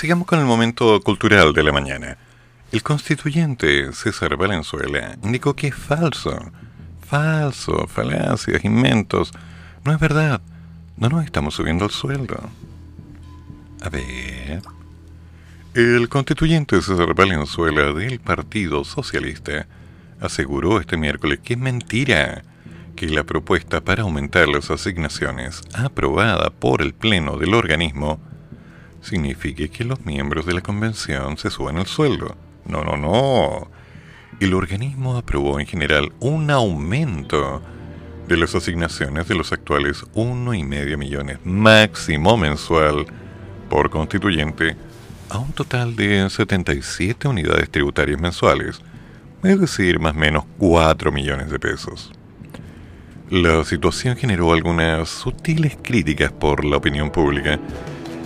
Speaker 1: Sigamos con el momento cultural de la mañana. El constituyente César Valenzuela indicó que es falso. Falso, falacias, inventos. No es verdad. No nos estamos subiendo el sueldo. A ver. El constituyente César Valenzuela del Partido Socialista aseguró este miércoles que es mentira que la propuesta para aumentar las asignaciones aprobada por el Pleno del organismo signifique que los miembros de la convención se suban el sueldo. No, no, no. El organismo aprobó en general un aumento de las asignaciones de los actuales 1,5 millones máximo mensual por constituyente a un total de 77 unidades tributarias mensuales, es decir, más o menos 4 millones de pesos. La situación generó algunas sutiles críticas por la opinión pública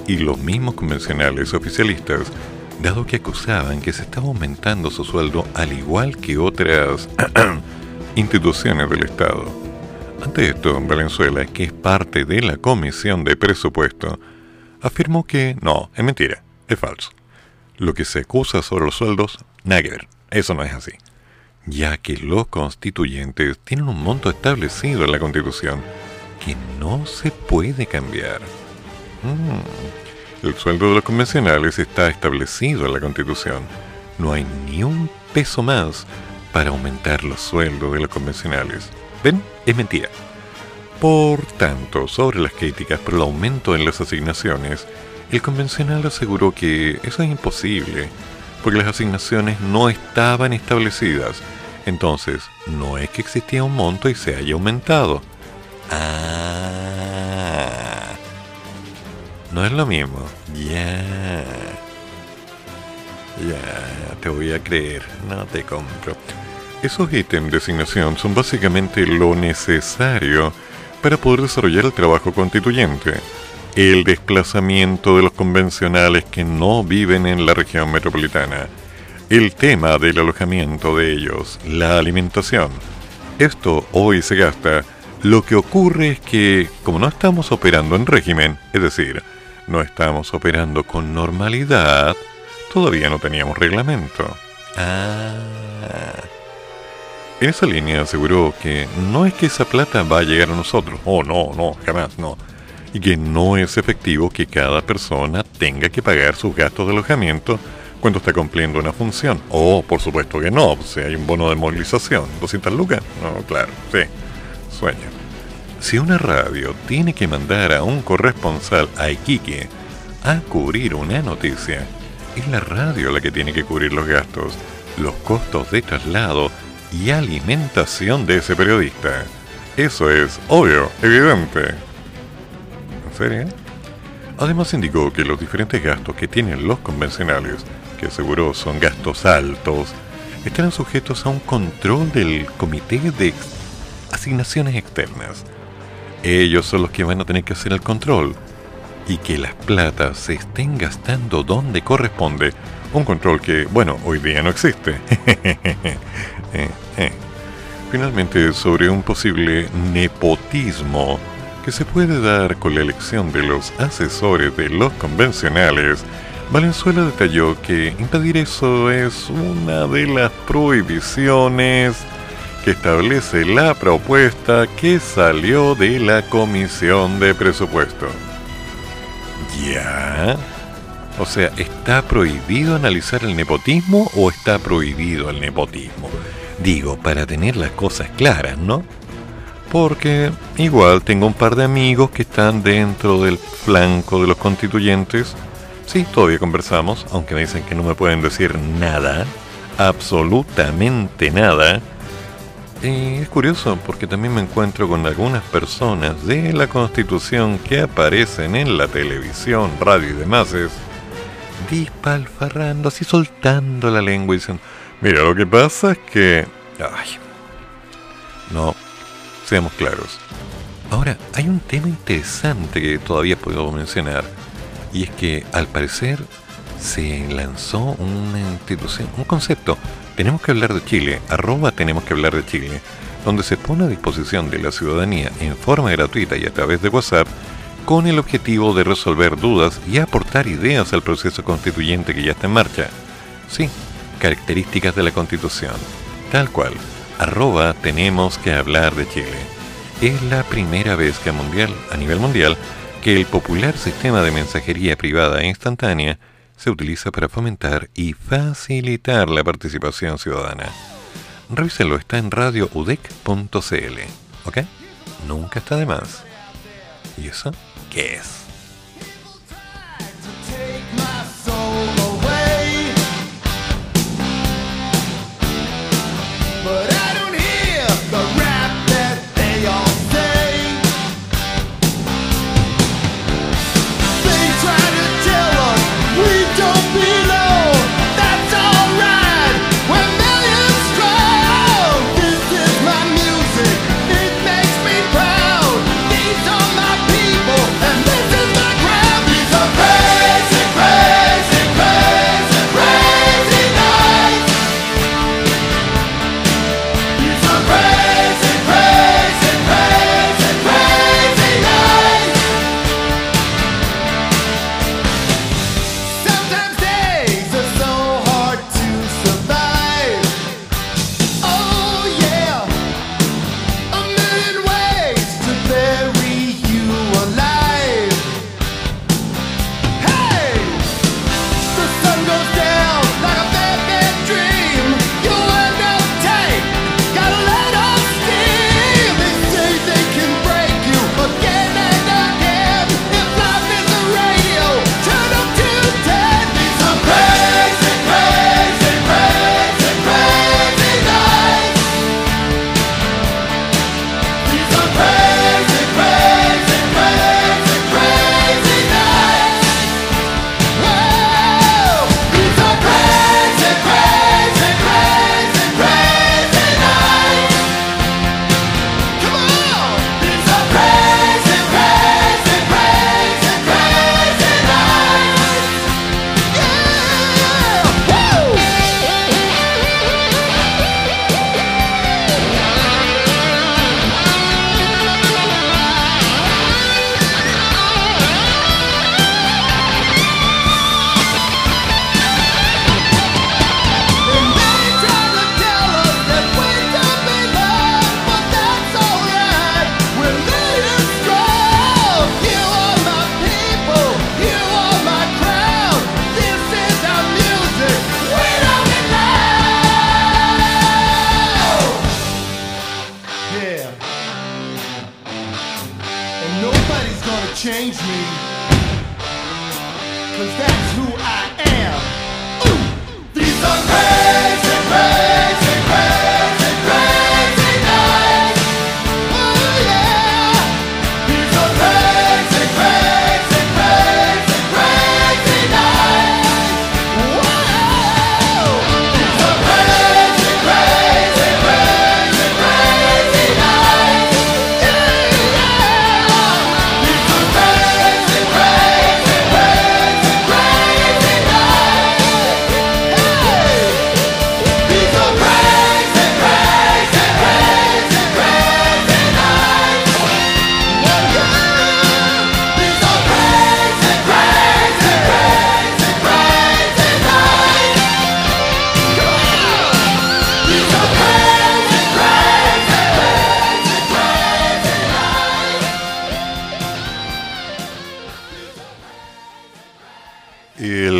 Speaker 1: y los mismos convencionales oficialistas, dado que acusaban que se estaba aumentando su sueldo al igual que otras instituciones del Estado. Ante esto, Valenzuela, que es parte de la Comisión de Presupuesto, afirmó que no, es mentira, es falso. Lo que se acusa sobre los sueldos, nada que ver, eso no es así ya que los constituyentes tienen un monto establecido en la Constitución que no se puede cambiar. Mm. El sueldo de los convencionales está establecido en la Constitución. No hay ni un peso más para aumentar los sueldos de los convencionales. ¿Ven? Es mentira. Por tanto, sobre las críticas por el aumento en las asignaciones, el convencional aseguró que eso es imposible, porque las asignaciones no estaban establecidas. Entonces, no es que existía un monto y se haya aumentado. Ah, no es lo mismo. Ya. Ya, te voy a creer, no te compro. Esos ítems de asignación son básicamente lo necesario para poder desarrollar el trabajo constituyente. El desplazamiento de los convencionales que no viven en la región metropolitana. El tema del alojamiento de ellos, la alimentación. Esto hoy se gasta. Lo que ocurre es que, como no estamos operando en régimen, es decir, no estamos operando con normalidad, todavía no teníamos reglamento. Ah. En esa línea aseguró que no es que esa plata va a llegar a nosotros. Oh, no, no, jamás, no. Y que no es efectivo que cada persona tenga que pagar sus gastos de alojamiento cuando está cumpliendo una función. Oh, por supuesto que no. Si hay un bono de movilización, 200 lucas. No, claro, sí. Sueño. Si una radio tiene que mandar a un corresponsal a Iquique a cubrir una noticia, es la radio la que tiene que cubrir los gastos, los costos de traslado y alimentación de ese periodista. Eso es obvio, evidente. ¿En serio? Además indicó que los diferentes gastos que tienen los convencionales, que aseguró son gastos altos, estarán sujetos a un control del Comité de Asignaciones Externas. Ellos son los que van a tener que hacer el control y que las platas se estén gastando donde corresponde
Speaker 3: Un control que, bueno, hoy día no existe. Eh, eh. Finalmente, sobre un posible nepotismo que se puede dar con la elección de los asesores de los convencionales, Valenzuela detalló que impedir eso es una de las prohibiciones que establece la propuesta que salió de la Comisión de Presupuesto. ¿Ya? O sea, ¿está prohibido analizar el nepotismo o está prohibido el nepotismo? Digo, para tener las cosas claras, ¿no? Porque igual tengo un par de amigos que están dentro del flanco de los constituyentes. Sí, todavía conversamos, aunque me dicen que no me pueden decir nada, absolutamente nada. Y es curioso porque también me encuentro con algunas personas de la Constitución que aparecen en la televisión, radio y demás, es dispalfarrando, así soltando la lengua y diciendo, mira, lo que pasa es que... Ay, no, seamos claros. Ahora, hay un tema interesante que todavía puedo mencionar, y es que al parecer se lanzó una institución, un concepto, tenemos que hablar de Chile, arroba tenemos que hablar de Chile, donde se pone a disposición de la ciudadanía en forma gratuita y a través de WhatsApp, con el objetivo de resolver dudas y aportar ideas al proceso constituyente que ya está en marcha. Sí, características de la Constitución. Tal cual, arroba tenemos que hablar de Chile. Es la primera vez que a, mundial, a nivel mundial que el popular sistema de mensajería privada instantánea se utiliza para fomentar y facilitar la participación ciudadana. Revísenlo, está en radioudec.cl, ¿ok? Nunca está de más. ¿Y eso qué es?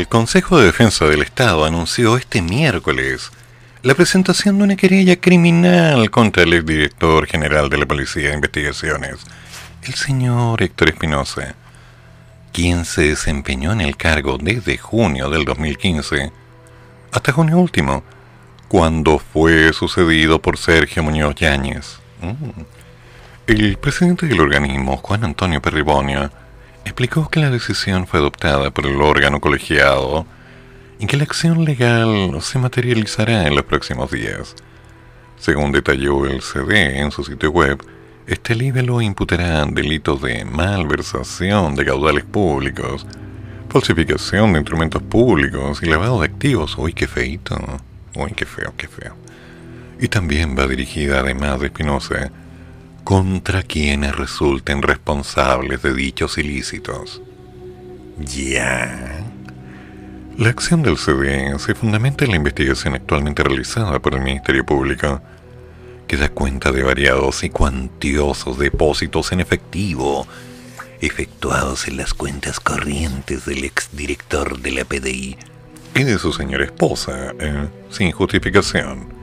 Speaker 1: Consejo de Defensa del Estado anunció este miércoles la presentación de una querella criminal contra el exdirector general de la Policía de Investigaciones, el señor Héctor Espinosa, quien se desempeñó en el cargo desde junio del 2015 hasta junio último, cuando fue sucedido por Sergio Muñoz Yáñez. Mm. El presidente del organismo, Juan Antonio Perribonio, explicó que la decisión fue adoptada por el órgano colegiado y que la acción legal se materializará en los próximos días. Según detalló el CD en su sitio web, este libelo imputará delitos de malversación de caudales públicos, falsificación de instrumentos públicos y lavado de activos. Uy, qué feito. Uy, qué feo, qué feo. Y también va dirigida, además de Espinosa, contra quienes resulten responsables de dichos ilícitos. Ya. La acción del CD se fundamenta en la investigación actualmente realizada por el Ministerio Público, que da cuenta de variados y cuantiosos depósitos en efectivo efectuados en las cuentas corrientes del exdirector de la PDI y de su señora esposa, eh, sin justificación.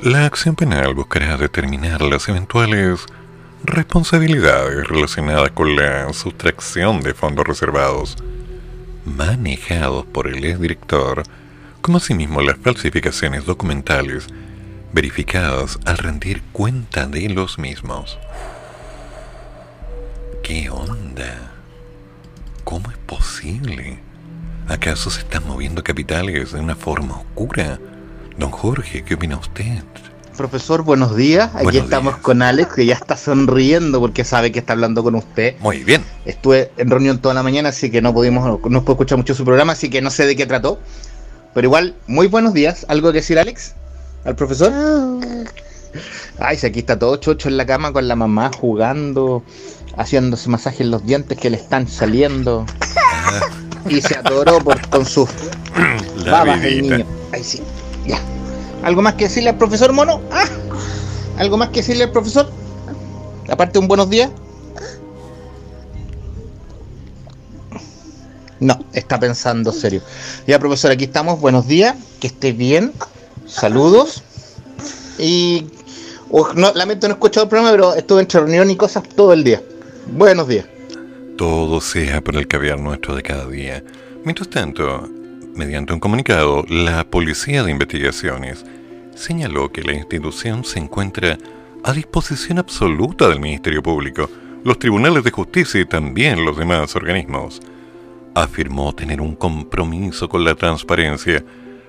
Speaker 1: La acción penal buscará determinar las eventuales responsabilidades relacionadas con la sustracción de fondos reservados manejados por el exdirector, como asimismo las falsificaciones documentales verificadas al rendir cuenta de los mismos. ¿Qué onda? ¿Cómo es posible? ¿Acaso se están moviendo capitales de una forma oscura? Don Jorge, ¿qué opina usted?
Speaker 5: Profesor, buenos días. Aquí
Speaker 1: Buenos
Speaker 5: estamos
Speaker 1: días.
Speaker 5: con Alex, que ya está sonriendo porque sabe que está hablando con usted.
Speaker 1: Muy bien.
Speaker 5: Estuve en reunión toda la mañana, así que no pudimos, no puedo escuchar mucho su programa, así que no sé de qué trató. Pero igual, muy buenos días. ¿Algo que decir, Alex? ¿Al profesor? Ay, si aquí está todo chocho en la cama con la mamá jugando, haciéndose masaje en los dientes que le están saliendo. Y se atoró por, con sus babas el niño. Ay, sí, ya. ¿Algo más que decirle al profesor Mono? Ah, ¿Algo más que decirle al profesor? Aparte un buenos días. No, está pensando serio. Ya, profesor, aquí estamos. Buenos días. Que esté bien. Saludos. Y no, lamento no he escuchado el programa, pero estuve entre reunión y cosas todo el día. Buenos días.
Speaker 1: Todo sea por el caviar nuestro de cada día. Mientras tanto, mediante un comunicado, la Policía de Investigaciones señaló que la institución se encuentra a disposición absoluta del Ministerio Público, los tribunales de justicia y también los demás organismos. Afirmó tener un compromiso con la transparencia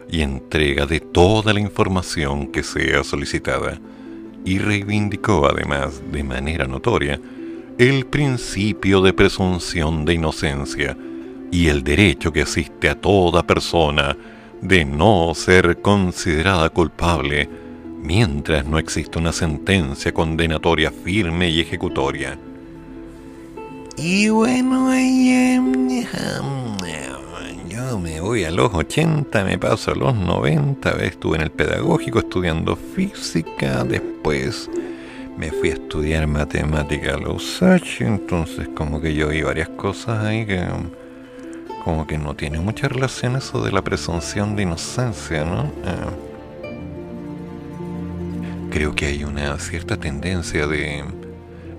Speaker 1: y entrega de toda la información que sea solicitada, y reivindicó además de manera notoria el principio de presunción de inocencia y el derecho que asiste a toda persona de no ser considerada culpable mientras no exista una sentencia condenatoria firme y ejecutoria. Y bueno, yo me voy a los 80, me paso a los 90, estuve en el pedagógico estudiando física, después me fui a estudiar matemática a los USACH, entonces como que yo vi varias cosas ahí que como que no tiene mucha relación eso de la presunción de inocencia, ¿no? Eh, creo que hay una cierta tendencia de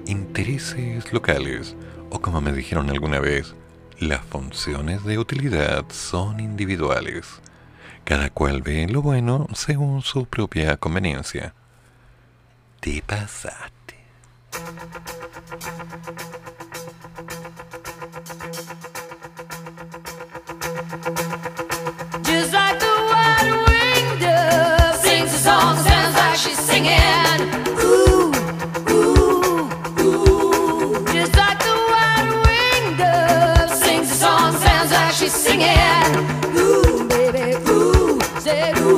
Speaker 1: intereses locales, o como me dijeron alguna vez, las funciones de utilidad son individuales. Cada cual ve lo bueno según su propia conveniencia. Te pasaste.
Speaker 6: Song, sounds like she's singing. Ooh, ooh, ooh. Just like the white-winged dove sings a song, sounds like she's singing. Ooh, baby, ooh, say ooh.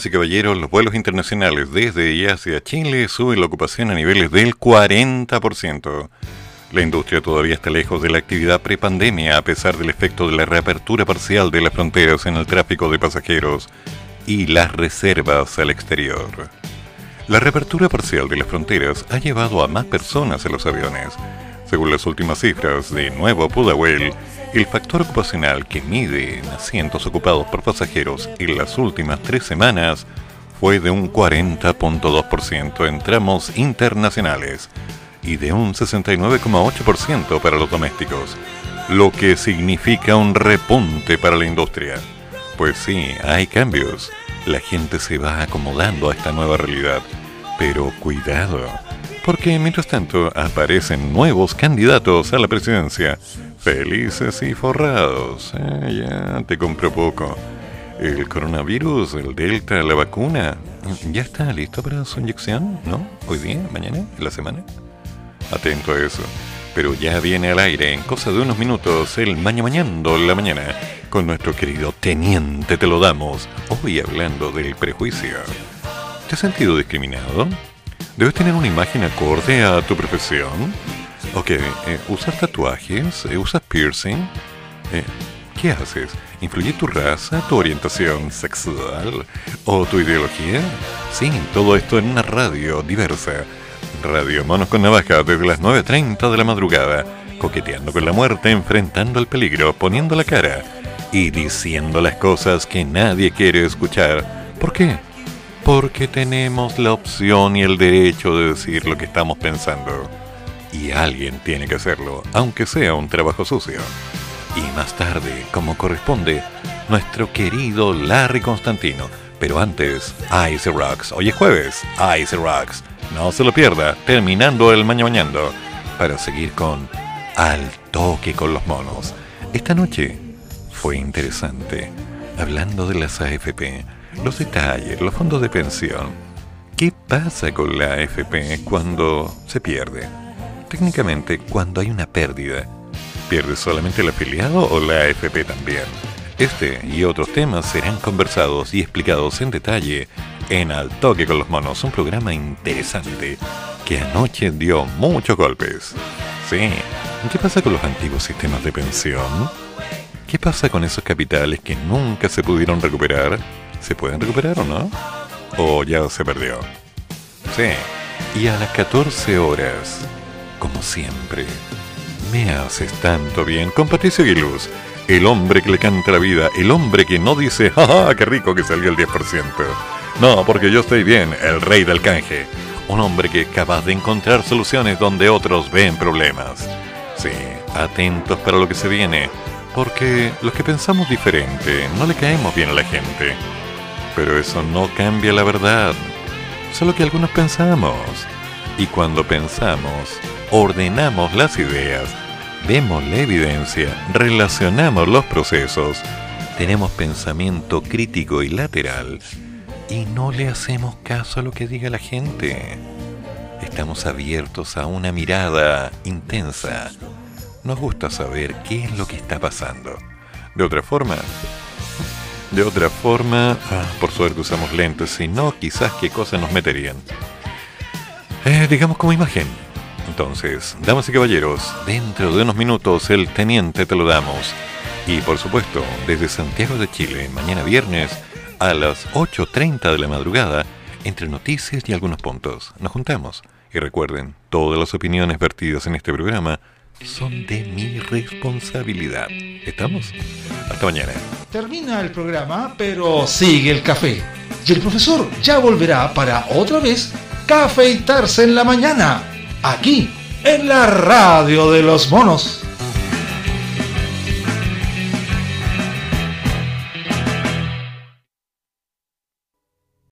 Speaker 1: Damas y caballeros, los vuelos internacionales desde y hacia Chile suben la ocupación a niveles del 40%. La industria todavía está lejos de la actividad prepandemia a pesar del efecto de la reapertura parcial de las fronteras en el tráfico de pasajeros y las reservas al exterior. La reapertura parcial de las fronteras ha llevado a más personas en los aviones. Según las últimas cifras de Nuevo Pudahuel, el factor ocupacional que mide en asientos ocupados por pasajeros en las últimas tres semanas fue de un 40.2% en tramos internacionales y de un 69,8% para los domésticos, lo que significa un repunte para la industria. Pues sí, hay cambios. La gente se va acomodando a esta nueva realidad. Pero cuidado, porque mientras tanto aparecen nuevos candidatos a la presidencia, felices y forrados. Eh, ya te compro poco. El coronavirus, el Delta, la vacuna, ¿ya está listo para su inyección? ¿No? ¿Hoy día? ¿Mañana? ¿En la semana? Atento a eso. Pero ya viene al aire en cosa de unos minutos el Maña Mañando la mañana con nuestro querido Teniente Te lo damos. Hoy hablando del prejuicio. ¿Te has sentido discriminado? ¿Debes tener una imagen acorde a tu profesión? Ok, eh, ¿usas tatuajes? Eh, ¿Usas piercing? Eh, ¿Qué haces? ¿Influye tu raza, tu orientación sexual o tu ideología? Sí, todo esto en una radio diversa. Radio Monos con Navaja desde las 9.30 de la madrugada, coqueteando con la muerte, enfrentando el peligro, poniendo la cara y diciendo las cosas que nadie quiere escuchar. ¿Por qué? Porque tenemos la opción y el derecho de decir lo que estamos pensando. Y alguien tiene que hacerlo, aunque sea un trabajo sucio. Y más tarde, como corresponde, nuestro querido Larry Constantino. Pero antes, Ice Rocks. Hoy es jueves, Ice Rocks. No se lo pierda, terminando el Maña Mañando, para seguir con Al Toque con los Monos. Esta noche fue interesante, hablando de las AFP, los detalles, los fondos de pensión. ¿Qué pasa con la AFP cuando se pierde? Técnicamente, cuando hay una pérdida, ¿pierde solamente el afiliado o la AFP también? Este y otros temas serán conversados y explicados en detalle en Al Toque con los Monos, un programa interesante que anoche dio muchos golpes. Sí, ¿qué pasa con los antiguos sistemas de pensión? ¿Qué pasa con esos capitales que nunca se pudieron recuperar? ¿Se pueden recuperar o no? ¿O ya se perdió? Sí. Y a las 14 horas, como siempre, me haces tanto bien con Patricio Aguiluz, el hombre que le canta la vida, el hombre que no dice, ¡jaja, qué rico que salió el 10%! No, porque yo estoy bien, el rey del canje. Un hombre que es capaz de encontrar soluciones donde otros ven problemas. Sí, atentos para lo que se viene, porque los que pensamos diferente no le caemos bien a la gente. Pero eso no cambia la verdad, solo que algunos pensamos. Y cuando pensamos, ordenamos las ideas, vemos la evidencia, relacionamos los procesos, tenemos pensamiento crítico y lateral y no le hacemos caso a lo que diga la gente. Estamos abiertos a una mirada intensa. Nos gusta saber qué es lo que está pasando. De otra forma, de otra forma, ah, por suerte usamos lentes, si no, quizás qué cosas nos meterían. Eh, digamos como imagen. Entonces, damas y caballeros, dentro de unos minutos el teniente te lo damos. Y por supuesto, desde Santiago de Chile, mañana viernes a las 8.30 de la madrugada, entre noticias y algunos puntos. Nos juntamos. Y recuerden, todas las opiniones vertidas en este programa son de mi responsabilidad. ¿Estamos? Hasta mañana.
Speaker 7: Termina el programa, pero sigue el café. Y el profesor ya volverá para otra vez cafeitarse en la mañana, aquí, en la radio de los monos.